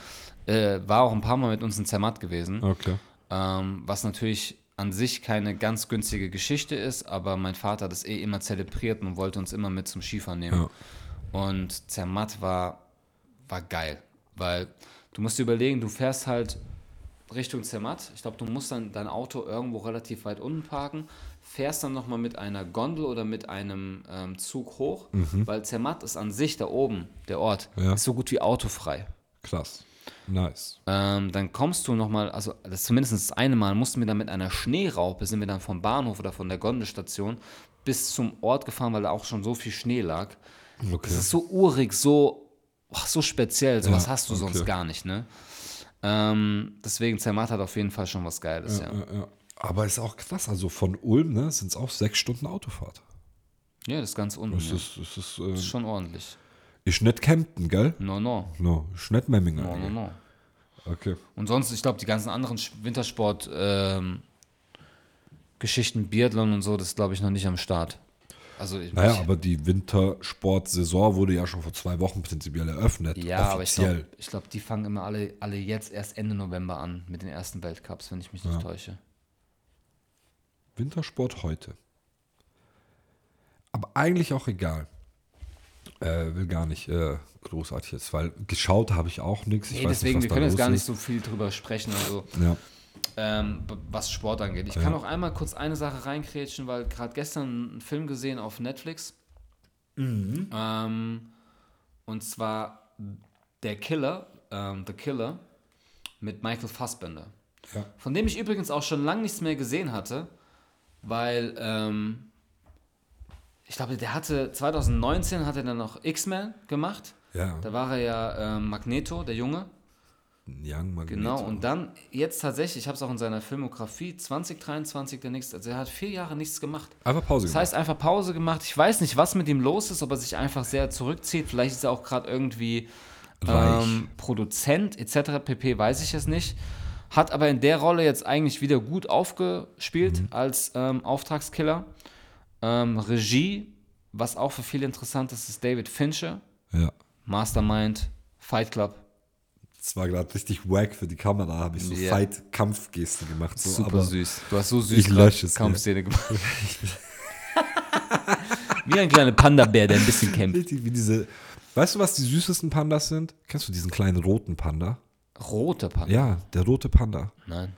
äh, war auch ein paar Mal mit uns in Zermatt gewesen. Okay. Ähm, was natürlich an sich keine ganz günstige Geschichte ist, aber mein Vater hat es eh immer zelebriert und wollte uns immer mit zum Skifahren nehmen. Und Zermatt war, war geil, weil du musst dir überlegen, du fährst halt Richtung Zermatt. Ich glaube, du musst dann dein Auto irgendwo relativ weit unten parken, fährst dann nochmal mit einer Gondel oder mit einem ähm, Zug hoch, weil Zermatt ist an sich da oben, der Ort, Ja. ist so gut wie autofrei. Krass. Nice. Ähm, dann kommst du nochmal, also das zumindest das eine Mal, mussten wir dann mit einer Schneeraupe, sind wir dann vom Bahnhof oder von der Gondelstation bis zum Ort gefahren, weil da auch schon so viel Schnee lag. Okay. Das ist so urig, so, ach, so speziell, sowas Ja, hast du okay. sonst gar nicht, ne? Ähm, deswegen, Zermatt hat auf jeden Fall schon was Geiles, ja. Ja, ja. Aber ist auch krass. Also von Ulm ne, sind es auch sechs Stunden Autofahrt. Ja, das ist ganz unten. Das ja. ist, das ist, äh, Das ist schon ordentlich. ist nicht Kempten, gell? No, no. No, ist nicht Memminger. No, no, no. Okay. Und sonst, ich glaube, die ganzen anderen Wintersport ähm, Geschichten, Biathlon und so, das glaube ich, noch nicht am Start. Also ich, Naja, ich, aber die Wintersportsaison wurde ja schon vor zwei Wochen prinzipiell eröffnet. ja, aber ich offiziell. glaube, glaub, die fangen immer alle, alle jetzt erst Ende November an mit den ersten Weltcups, wenn ich mich nicht täusche. Wintersport heute. Aber eigentlich auch egal. Äh, will gar nicht äh, großartig jetzt, weil geschaut habe ich auch nichts. Ich Nee, deswegen, nicht, wir können jetzt gar nicht so viel drüber sprechen, also Ja. ähm, was Sport angeht. Ich kann auch einmal kurz eine Sache reinkrätschen, weil gerade gestern einen Film gesehen auf Netflix. Mhm. Ähm, und zwar Der Killer, ähm, The Killer mit Michael Fassbender. Ja. Von dem ich übrigens auch schon lange nichts mehr gesehen hatte, weil ähm, ich glaube, der hatte 2019 hat er dann noch X-Men gemacht. Ja, Da war er ja ähm, Magneto, der Junge. Young Magneto. Genau, und dann jetzt tatsächlich, ich habe es auch in seiner Filmografie, 2023 der nächste, also er hat vier Jahre nichts gemacht. Einfach Pause Das heißt, einfach Pause gemacht. Ich weiß nicht, was mit ihm los ist, ob er sich einfach sehr zurückzieht. Vielleicht ist er auch gerade irgendwie. Ähm, Produzent etc. pp. weiß ich es nicht. Hat aber in der Rolle jetzt eigentlich wieder gut aufgespielt Mhm. als ähm, Auftragskiller. Ähm, Regie, was auch für viele interessant ist, ist David Fincher. Ja. Mastermind, Fight Club. Das war gerade richtig wack für die Kamera, habe ich so Ja. Fight-Kampfgeste gemacht. So, Super aber süß. Du hast so süß Ich grad lösche es, Kampfszene gemacht. [laughs] [laughs] Wie ein kleiner Panda-Bär, der ein bisschen [laughs] kämpft. Richtig wie diese. Weißt du, was die süßesten Pandas sind? Kennst du diesen kleinen roten Panda? Rote Panda. Ja, der rote Panda. Nein.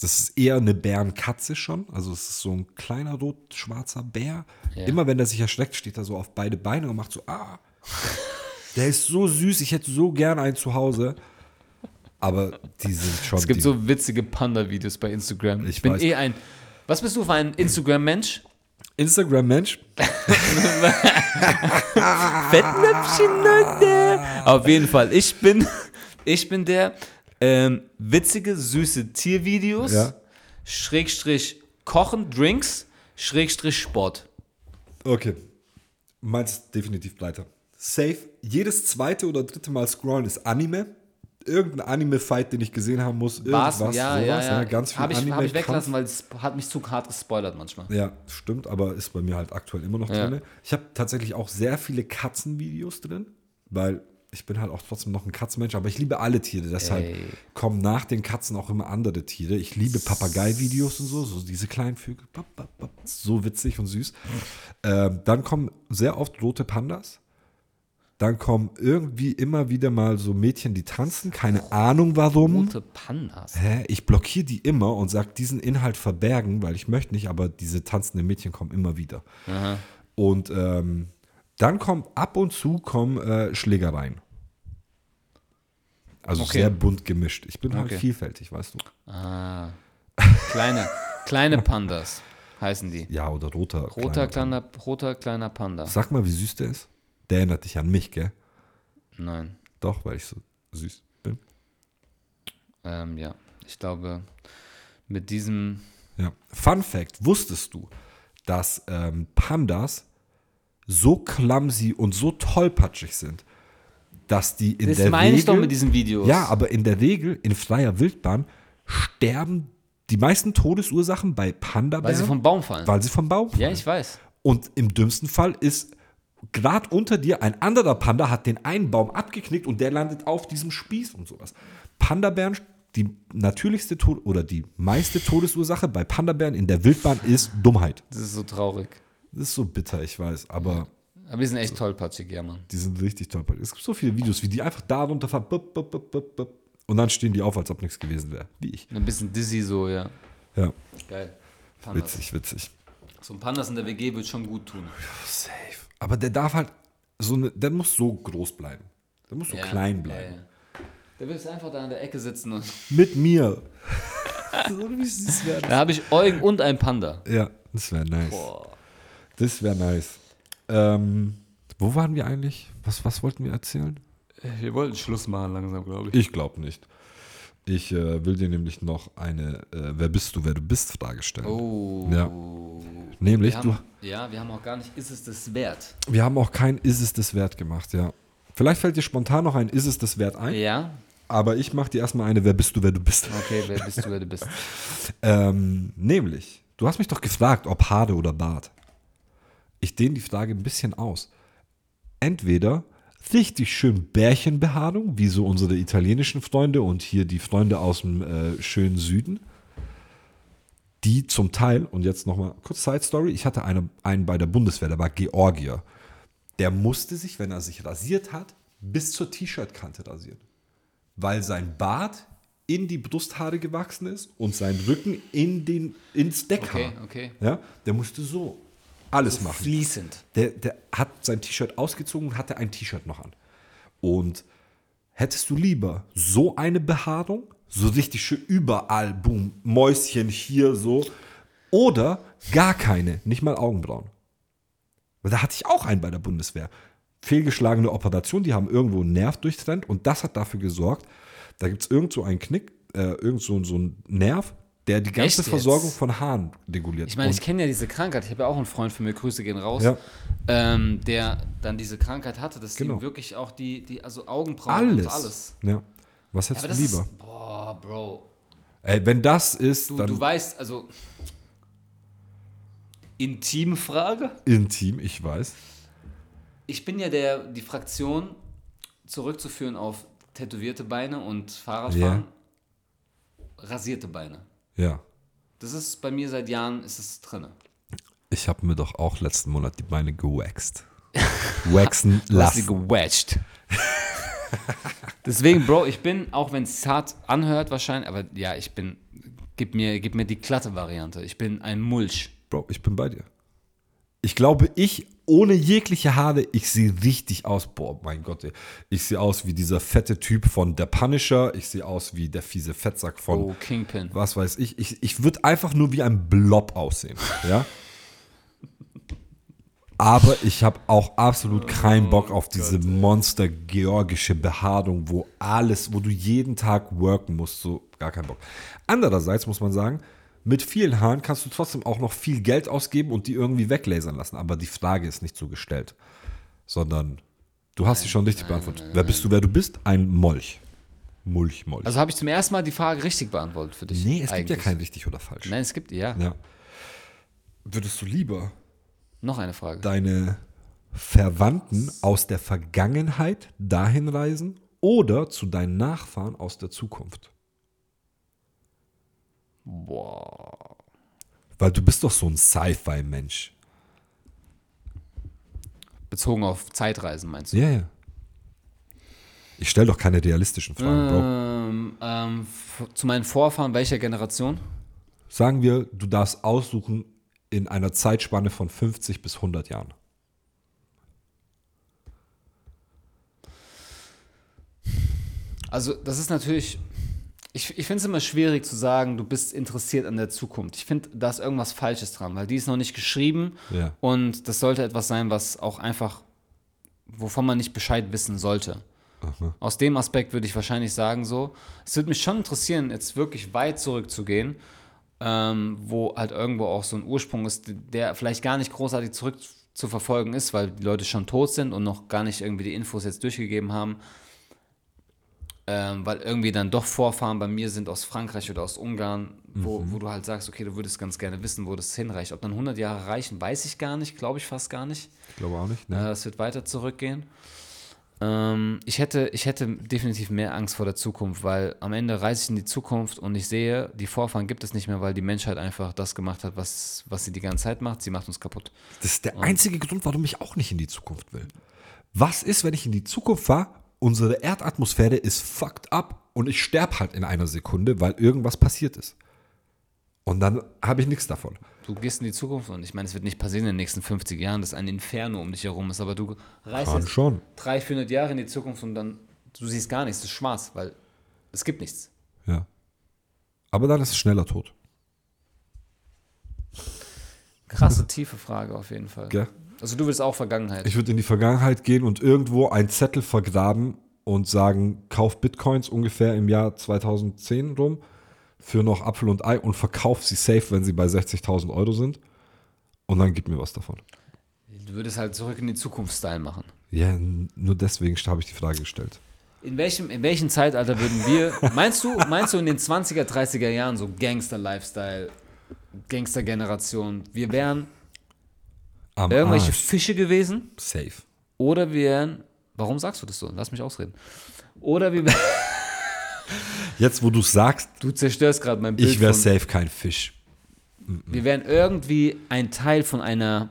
Das ist eher eine Bärenkatze schon. Also es ist so ein kleiner rot-schwarzer Bär. Ja. Immer wenn der sich erschreckt, steht er so auf beide Beine und macht so, ah. Der ist so süß, ich hätte so gern einen zu Hause. Aber die sind schon. Es gibt so witzige Panda-Videos bei Instagram. Ich Ich bin weiß. eh ein. Was bist du für ein Instagram-Mensch? Instagram-Mensch. [laughs] [laughs] Fettnäpfchen, Leute. Auf jeden Fall. Ich bin, ich bin der ähm, witzige, süße Tiervideos, Ja. Schrägstrich Kochen, Drinks, Schrägstrich Sport. Okay. Meins definitiv pleite. Safe. Jedes zweite oder dritte Mal scrollen ist Anime. Irgendein Anime-Fight, den ich gesehen haben muss. Was? Irgendwas, Ja, sowas, ja, ja. Ganz viel Habe ich, Anime. hab ich weglassen, weil es hat mich zu hart gespoilert manchmal. Ja, stimmt, aber ist bei mir halt aktuell immer noch Ja. drin. Ich habe tatsächlich auch sehr viele Katzenvideos drin, weil ich bin halt auch trotzdem noch ein Katzenmensch, aber ich liebe alle Tiere. Deshalb Ey. kommen nach den Katzen auch immer andere Tiere. Ich liebe Papagei-Videos und so, so diese kleinen Vögel. So witzig und süß. Ähm, dann kommen sehr oft rote Pandas. Dann kommen irgendwie immer wieder mal so Mädchen, die tanzen. Keine Ahnung warum. Rote Pandas. Hä? Ich blockiere die immer und sage, diesen Inhalt verbergen, weil ich möchte nicht, aber diese tanzenden Mädchen kommen immer wieder. Und ähm, dann kommt ab und zu kommen äh, Schlägereien. Also Okay. sehr bunt gemischt. Ich bin halt Okay. vielfältig, weißt du. Ah. Kleine, [laughs] kleine Pandas heißen die. Ja, oder roter. Roter kleiner. kleiner, roter kleiner Panda. Sag mal, wie süß der ist. Der erinnert dich an mich, gell? Nein. Doch, weil ich so süß bin. Ähm, ja. Ich glaube, mit diesem. Ja. Fun Fact: Wusstest du, dass ähm, Pandas so clumsy und so tollpatschig sind, dass die in Das der meine Regel, ich doch mit diesen Videos. Ja, aber in der Regel in freier Wildbahn sterben die meisten Todesursachen bei panda Weil sie vom Baum fallen. weil sie vom Baum fallen. Ja, ich weiß. Und im dümmsten Fall ist gerade unter dir ein anderer Panda hat den einen Baum abgeknickt und der landet auf diesem Spieß und sowas. Panda-Bären, die natürlichste Tod oder die meiste Todesursache bei Panda-Bären in der Wildbahn ist Dummheit. Das ist so traurig. Das ist so bitter, ich weiß, aber Aber die sind echt tollpatschig, ja, Mann. die sind richtig toll. Es gibt so viele Videos, wie die einfach da runterfahren bup, bup, bup, bup, bup, und dann stehen die auf, als ob nichts gewesen wäre. Wie ich. Ein bisschen dizzy so, ja. Ja, Geil. Pandas. witzig, witzig. So ein Pandas in der WG wird schon gut tun. Safe. Aber der darf halt so eine, der muss so groß bleiben. Der muss so Ja, klein ja, bleiben. ja. Der will jetzt einfach da in der Ecke sitzen und. [laughs] Mit mir. [laughs] so wie süß wäre Da habe ich Eugen und ein Panda. Ja, das wäre nice. Boah. Das wäre nice. Ähm, wo waren wir eigentlich? Was, was wollten wir erzählen? Wir wollten Schluss machen langsam, glaube ich. Ich glaube nicht. Ich äh, will dir nämlich noch eine äh, Wer bist du, wer du bist Frage stellen. Oh. Ja. Nämlich, Wir du, haben, ja, wir haben auch gar nicht, ist es das wert? wir haben auch kein Ist es das wert gemacht, ja. Vielleicht fällt dir spontan noch ein Ist es das wert ein, Ja? aber ich mache dir erstmal eine Wer bist du, wer du bist. Okay, wer bist du, wer du bist? [laughs] Ähm, nämlich, du hast mich doch gefragt, ob Haare oder Bart. Ich dehne die Frage ein bisschen aus. Entweder richtig schön Bärchenbehaarung, wie so unsere italienischen Freunde und hier die Freunde aus dem äh, schönen Süden, die zum Teil, und jetzt nochmal kurz Side Story, ich hatte eine, einen bei der Bundeswehr, der war Georgier. Der musste sich, wenn er sich rasiert hat, bis zur T-Shirt-Kante rasieren weil sein Bart in die Brusthaare gewachsen ist und sein Rücken in den, ins Deckhaar. Okay, okay. Ja, der musste so alles machen. Fließend. Der, der hat sein T-Shirt ausgezogen und hatte ein T-Shirt noch an. Und hättest du lieber so eine Behaarung, so richtig schön überall, boom, Mäuschen hier so, oder gar keine, nicht mal Augenbrauen. Weil da hatte ich auch einen bei der Bundeswehr. Fehlgeschlagene Operation, die haben irgendwo einen Nerv durchtrennt und das hat dafür gesorgt, da gibt es irgend so einen Knick, äh, irgend so, so einen Nerv, der die ganze Echt jetzt? Versorgung von Haaren reguliert. Ich meine, ich kenne ja diese Krankheit. Ich habe ja auch einen Freund von mir, Grüße gehen raus, Ja. ähm, der dann diese Krankheit hatte, dass Genau. ihm wirklich auch die, die also Augenbrauen alles. und alles. Ja. Was Ja, hättest aber du lieber? ist, boah, Bro. Ey, wenn das ist, Du, dann du weißt, also intime Frage. intim, ich weiß. Ich bin ja der, die Fraktion zurückzuführen auf tätowierte Beine und Fahrradfahren, rasierte Beine. Ja. Das ist bei mir seit Jahren ist es drinne. Ich habe mir doch auch letzten Monat die Beine gewaxt. [laughs] Waxen hast sie lassen. gewedged. Deswegen, Bro, ich bin, auch wenn es hart anhört wahrscheinlich, aber ja, ich bin, gib mir, gib mir die glatte Variante. Ich bin ein Mulch. Bro, ich bin bei dir. Ich glaube, ich ohne jegliche Haare, ich sehe richtig aus. Boah, mein Gott, ey. ich sehe aus wie dieser fette Typ von Der Punisher. Ich sehe aus wie der fiese Fettsack von Oh, Kingpin. was weiß ich. Ich, ich würde einfach nur wie ein Blob aussehen. Ja. Aber ich habe auch absolut keinen Bock auf diese monster-georgische Behaarung, wo alles, wo du jeden Tag worken musst, so gar keinen Bock. Andererseits muss man sagen, mit vielen Haaren kannst du trotzdem auch noch viel Geld ausgeben und die irgendwie weglasern lassen. Aber die Frage ist nicht so gestellt, sondern du hast sie schon richtig beantwortet. Wer bist du, wer du bist? Ein Molch. Mulch, Molch. Also habe ich zum ersten Mal die Frage richtig beantwortet für dich. nee, es gibt ja eigentlich. kein richtig oder falsch. Nein, es gibt, ja. Ja. Würdest du lieber Noch eine Frage. deine Verwandten aus der Vergangenheit dahin reisen oder zu deinen Nachfahren aus der Zukunft? Boah. Weil du bist doch so ein Sci-Fi-Mensch. Bezogen auf Zeitreisen, meinst du? Ja, ja. Ich stelle doch keine realistischen Fragen, Bro. Ähm, ähm, zu meinen Vorfahren welcher Generation? Sagen wir, du darfst aussuchen in einer Zeitspanne von 50 bis 100 Jahren. Also, das ist natürlich. Ich, ich finde es immer schwierig zu sagen, du bist interessiert an der Zukunft. Ich finde, da ist irgendwas Falsches dran, weil die ist noch nicht geschrieben Ja. und das sollte etwas sein, was auch einfach, wovon man nicht Bescheid wissen sollte. Aus dem Aspekt würde ich wahrscheinlich sagen, so, es würde mich schon interessieren, jetzt wirklich weit zurückzugehen, ähm, wo halt irgendwo auch so ein Ursprung ist, der vielleicht gar nicht großartig zurück zu verfolgen ist, weil die Leute schon tot sind und noch gar nicht irgendwie die Infos jetzt durchgegeben haben. Ähm, weil irgendwie dann doch Vorfahren bei mir sind aus Frankreich oder aus Ungarn, wo, wo du halt sagst, okay, du würdest ganz gerne wissen, wo das hinreicht. Ob dann 100 Jahre reichen, weiß ich gar nicht, glaube ich fast gar nicht. Ich glaube auch nicht. Äh, Ne? Es wird weiter zurückgehen. Ähm, ich, hätte, ich hätte definitiv mehr Angst vor der Zukunft, weil am Ende reise ich in die Zukunft und ich sehe, die Vorfahren gibt es nicht mehr, weil die Menschheit einfach das gemacht hat, was, was sie die ganze Zeit macht. Sie macht uns kaputt. Das ist der einzige Grund, warum ich auch nicht in die Zukunft will. Was ist, wenn ich in die Zukunft fahre? Unsere Erdatmosphäre ist fucked up und ich sterbe halt in einer Sekunde, weil irgendwas passiert ist. Und dann habe ich nichts davon. Du gehst in die Zukunft und ich meine, es wird nicht passieren in den nächsten 50 Jahren, dass ein Inferno um dich herum ist, aber du reist jetzt schon. 300, 400 Jahre in die Zukunft und dann, du siehst gar nichts, es ist schwarz, weil es gibt nichts. Ja. Aber dann ist es schneller tot. Krasse, tiefe Frage auf jeden Fall. Gell? Also du willst auch Vergangenheit. Ich würde in die Vergangenheit gehen und irgendwo einen Zettel vergraben und sagen, kauf Bitcoins ungefähr im Jahr 2010 rum für noch Apfel und Ei und verkauf sie safe, wenn sie bei 60.000 Euro sind. Und dann gib mir was davon. Du würdest halt zurück in die Zukunft-Style machen. Ja, nur deswegen habe ich die Frage gestellt. In welchem, in welchem Zeitalter würden wir, [laughs] meinst du, meinst du in den 20er, 30er Jahren so Gangster-Lifestyle, Gangster-Generation, wir wären Am irgendwelche Arsch. Fische gewesen Safe. oder wir wären, warum sagst du das so? Lass mich ausreden. Oder wir wären, [laughs] Jetzt, wo du sagst, du zerstörst gerade mein Bild ich wäre safe kein Fisch. wir wären irgendwie ein Teil von einer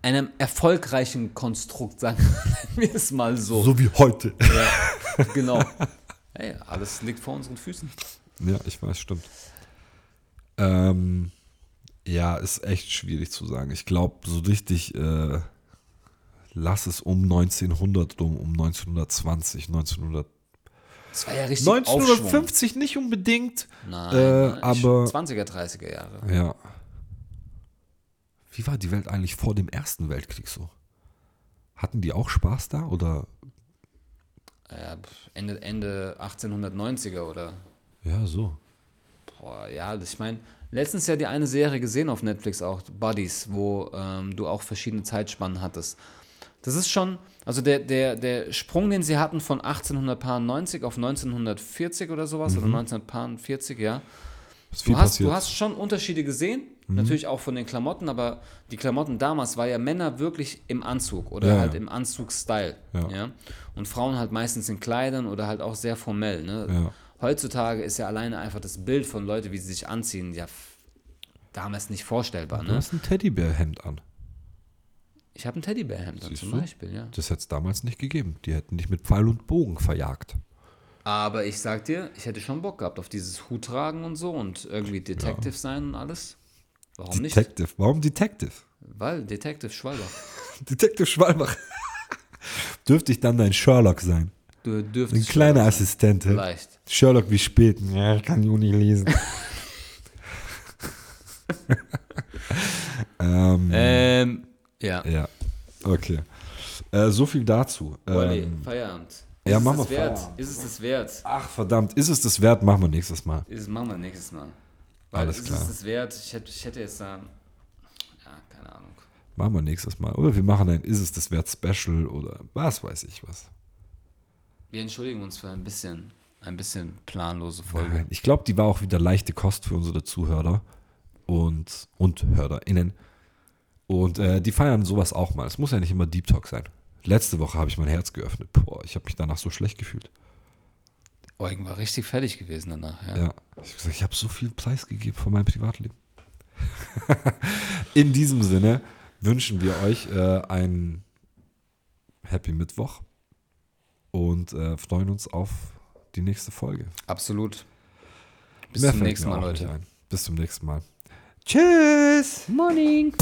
einem erfolgreichen Konstrukt, sagen [laughs] wir es mal so. So wie heute. [laughs] Genau. Hey, alles liegt vor unseren Füßen. Ja, ich weiß, stimmt. Ähm, ja, ist echt schwierig zu sagen. Ich glaube, so richtig, äh, lass es um 1900 rum, um 1920, 1900. Das war ja richtig Aufschwung. 1950 nicht unbedingt. Nein, Äh, nein, aber- 20er, 30er Jahre. Ja. Wie war die Welt eigentlich vor dem Ersten Weltkrieg so? Hatten die auch Spaß da oder? Ja, Ende, Ende 1890er oder Ja, so. Boah, ja, ich meine, letztens ja die eine Serie gesehen auf Netflix auch, Buddies, wo ähm, du auch verschiedene Zeitspannen hattest. Das ist schon, also der, der, der Sprung, den sie hatten von 1890 auf 1940 oder sowas, oder 1940, ja. Du hast, passiert. du hast schon Unterschiede gesehen, Mhm. natürlich auch von den Klamotten, aber die Klamotten damals war ja Männer wirklich im Anzug oder Ja, halt ja. im Anzugsstyle. Ja. Ja. Und Frauen halt meistens in Kleidern oder halt auch sehr formell. Ne? Ja. Heutzutage ist ja alleine einfach das Bild von Leuten, wie sie sich anziehen, ja damals nicht vorstellbar. Du Ne? hast ein Teddybärhemd an. Ich habe ein Teddybärhemd an zum du? Beispiel, ja. Das hätte es damals nicht gegeben. Die hätten dich mit Pfeil und Bogen verjagt. Aber ich sag dir, ich hätte schon Bock gehabt auf dieses Hut tragen und so und irgendwie Detective sein und alles. Warum nicht? Detective. Warum Detective? Weil Detective Schwalbach. [laughs] Detective Schwalbach. [laughs] Dürfte ich dann dein Sherlock sein? Du Ein dürftest kleiner Schwalbach sein. Assistent. Vielleicht. Sherlock wie spät. Ja, ich kann die Uni lesen. [laughs] ähm, Ähm, ja. ja, okay. Äh, so viel dazu. Olli, Ähm, Feierabend. ja, ist es machen das wir wert? Feierabend. Ist es das wert? ach, verdammt. Ist es das wert? Machen wir nächstes Mal. Ist, es- machen wir nächstes Mal. Weil Alles ist klar. es das wert? Ich hätte, ich hätte jetzt da. Ja, keine Ahnung. Machen wir nächstes Mal. Oder wir machen ein Ist es das wert Special oder was weiß ich was. Wir entschuldigen uns für ein bisschen, ein bisschen planlose Folge. Nein, ich glaube, die war auch wieder leichte Kost für unsere Zuhörer und, und HörerInnen. Und äh, die feiern sowas auch mal. Es muss ja nicht immer Deep Talk sein. Letzte Woche habe ich mein Herz geöffnet. Boah, ich habe mich danach so schlecht gefühlt. Eugen war richtig fertig gewesen danach. Ja. Ja, ich habe gesagt, ich habe so viel Preis gegeben von meinem Privatleben. [laughs] In diesem Sinne wünschen wir euch äh, einen Happy Mittwoch und äh, freuen uns auf die nächste Folge. Absolut. Bis Mehr zum nächsten Mal, Leute. Bis zum nächsten Mal. Tschüss. Morning.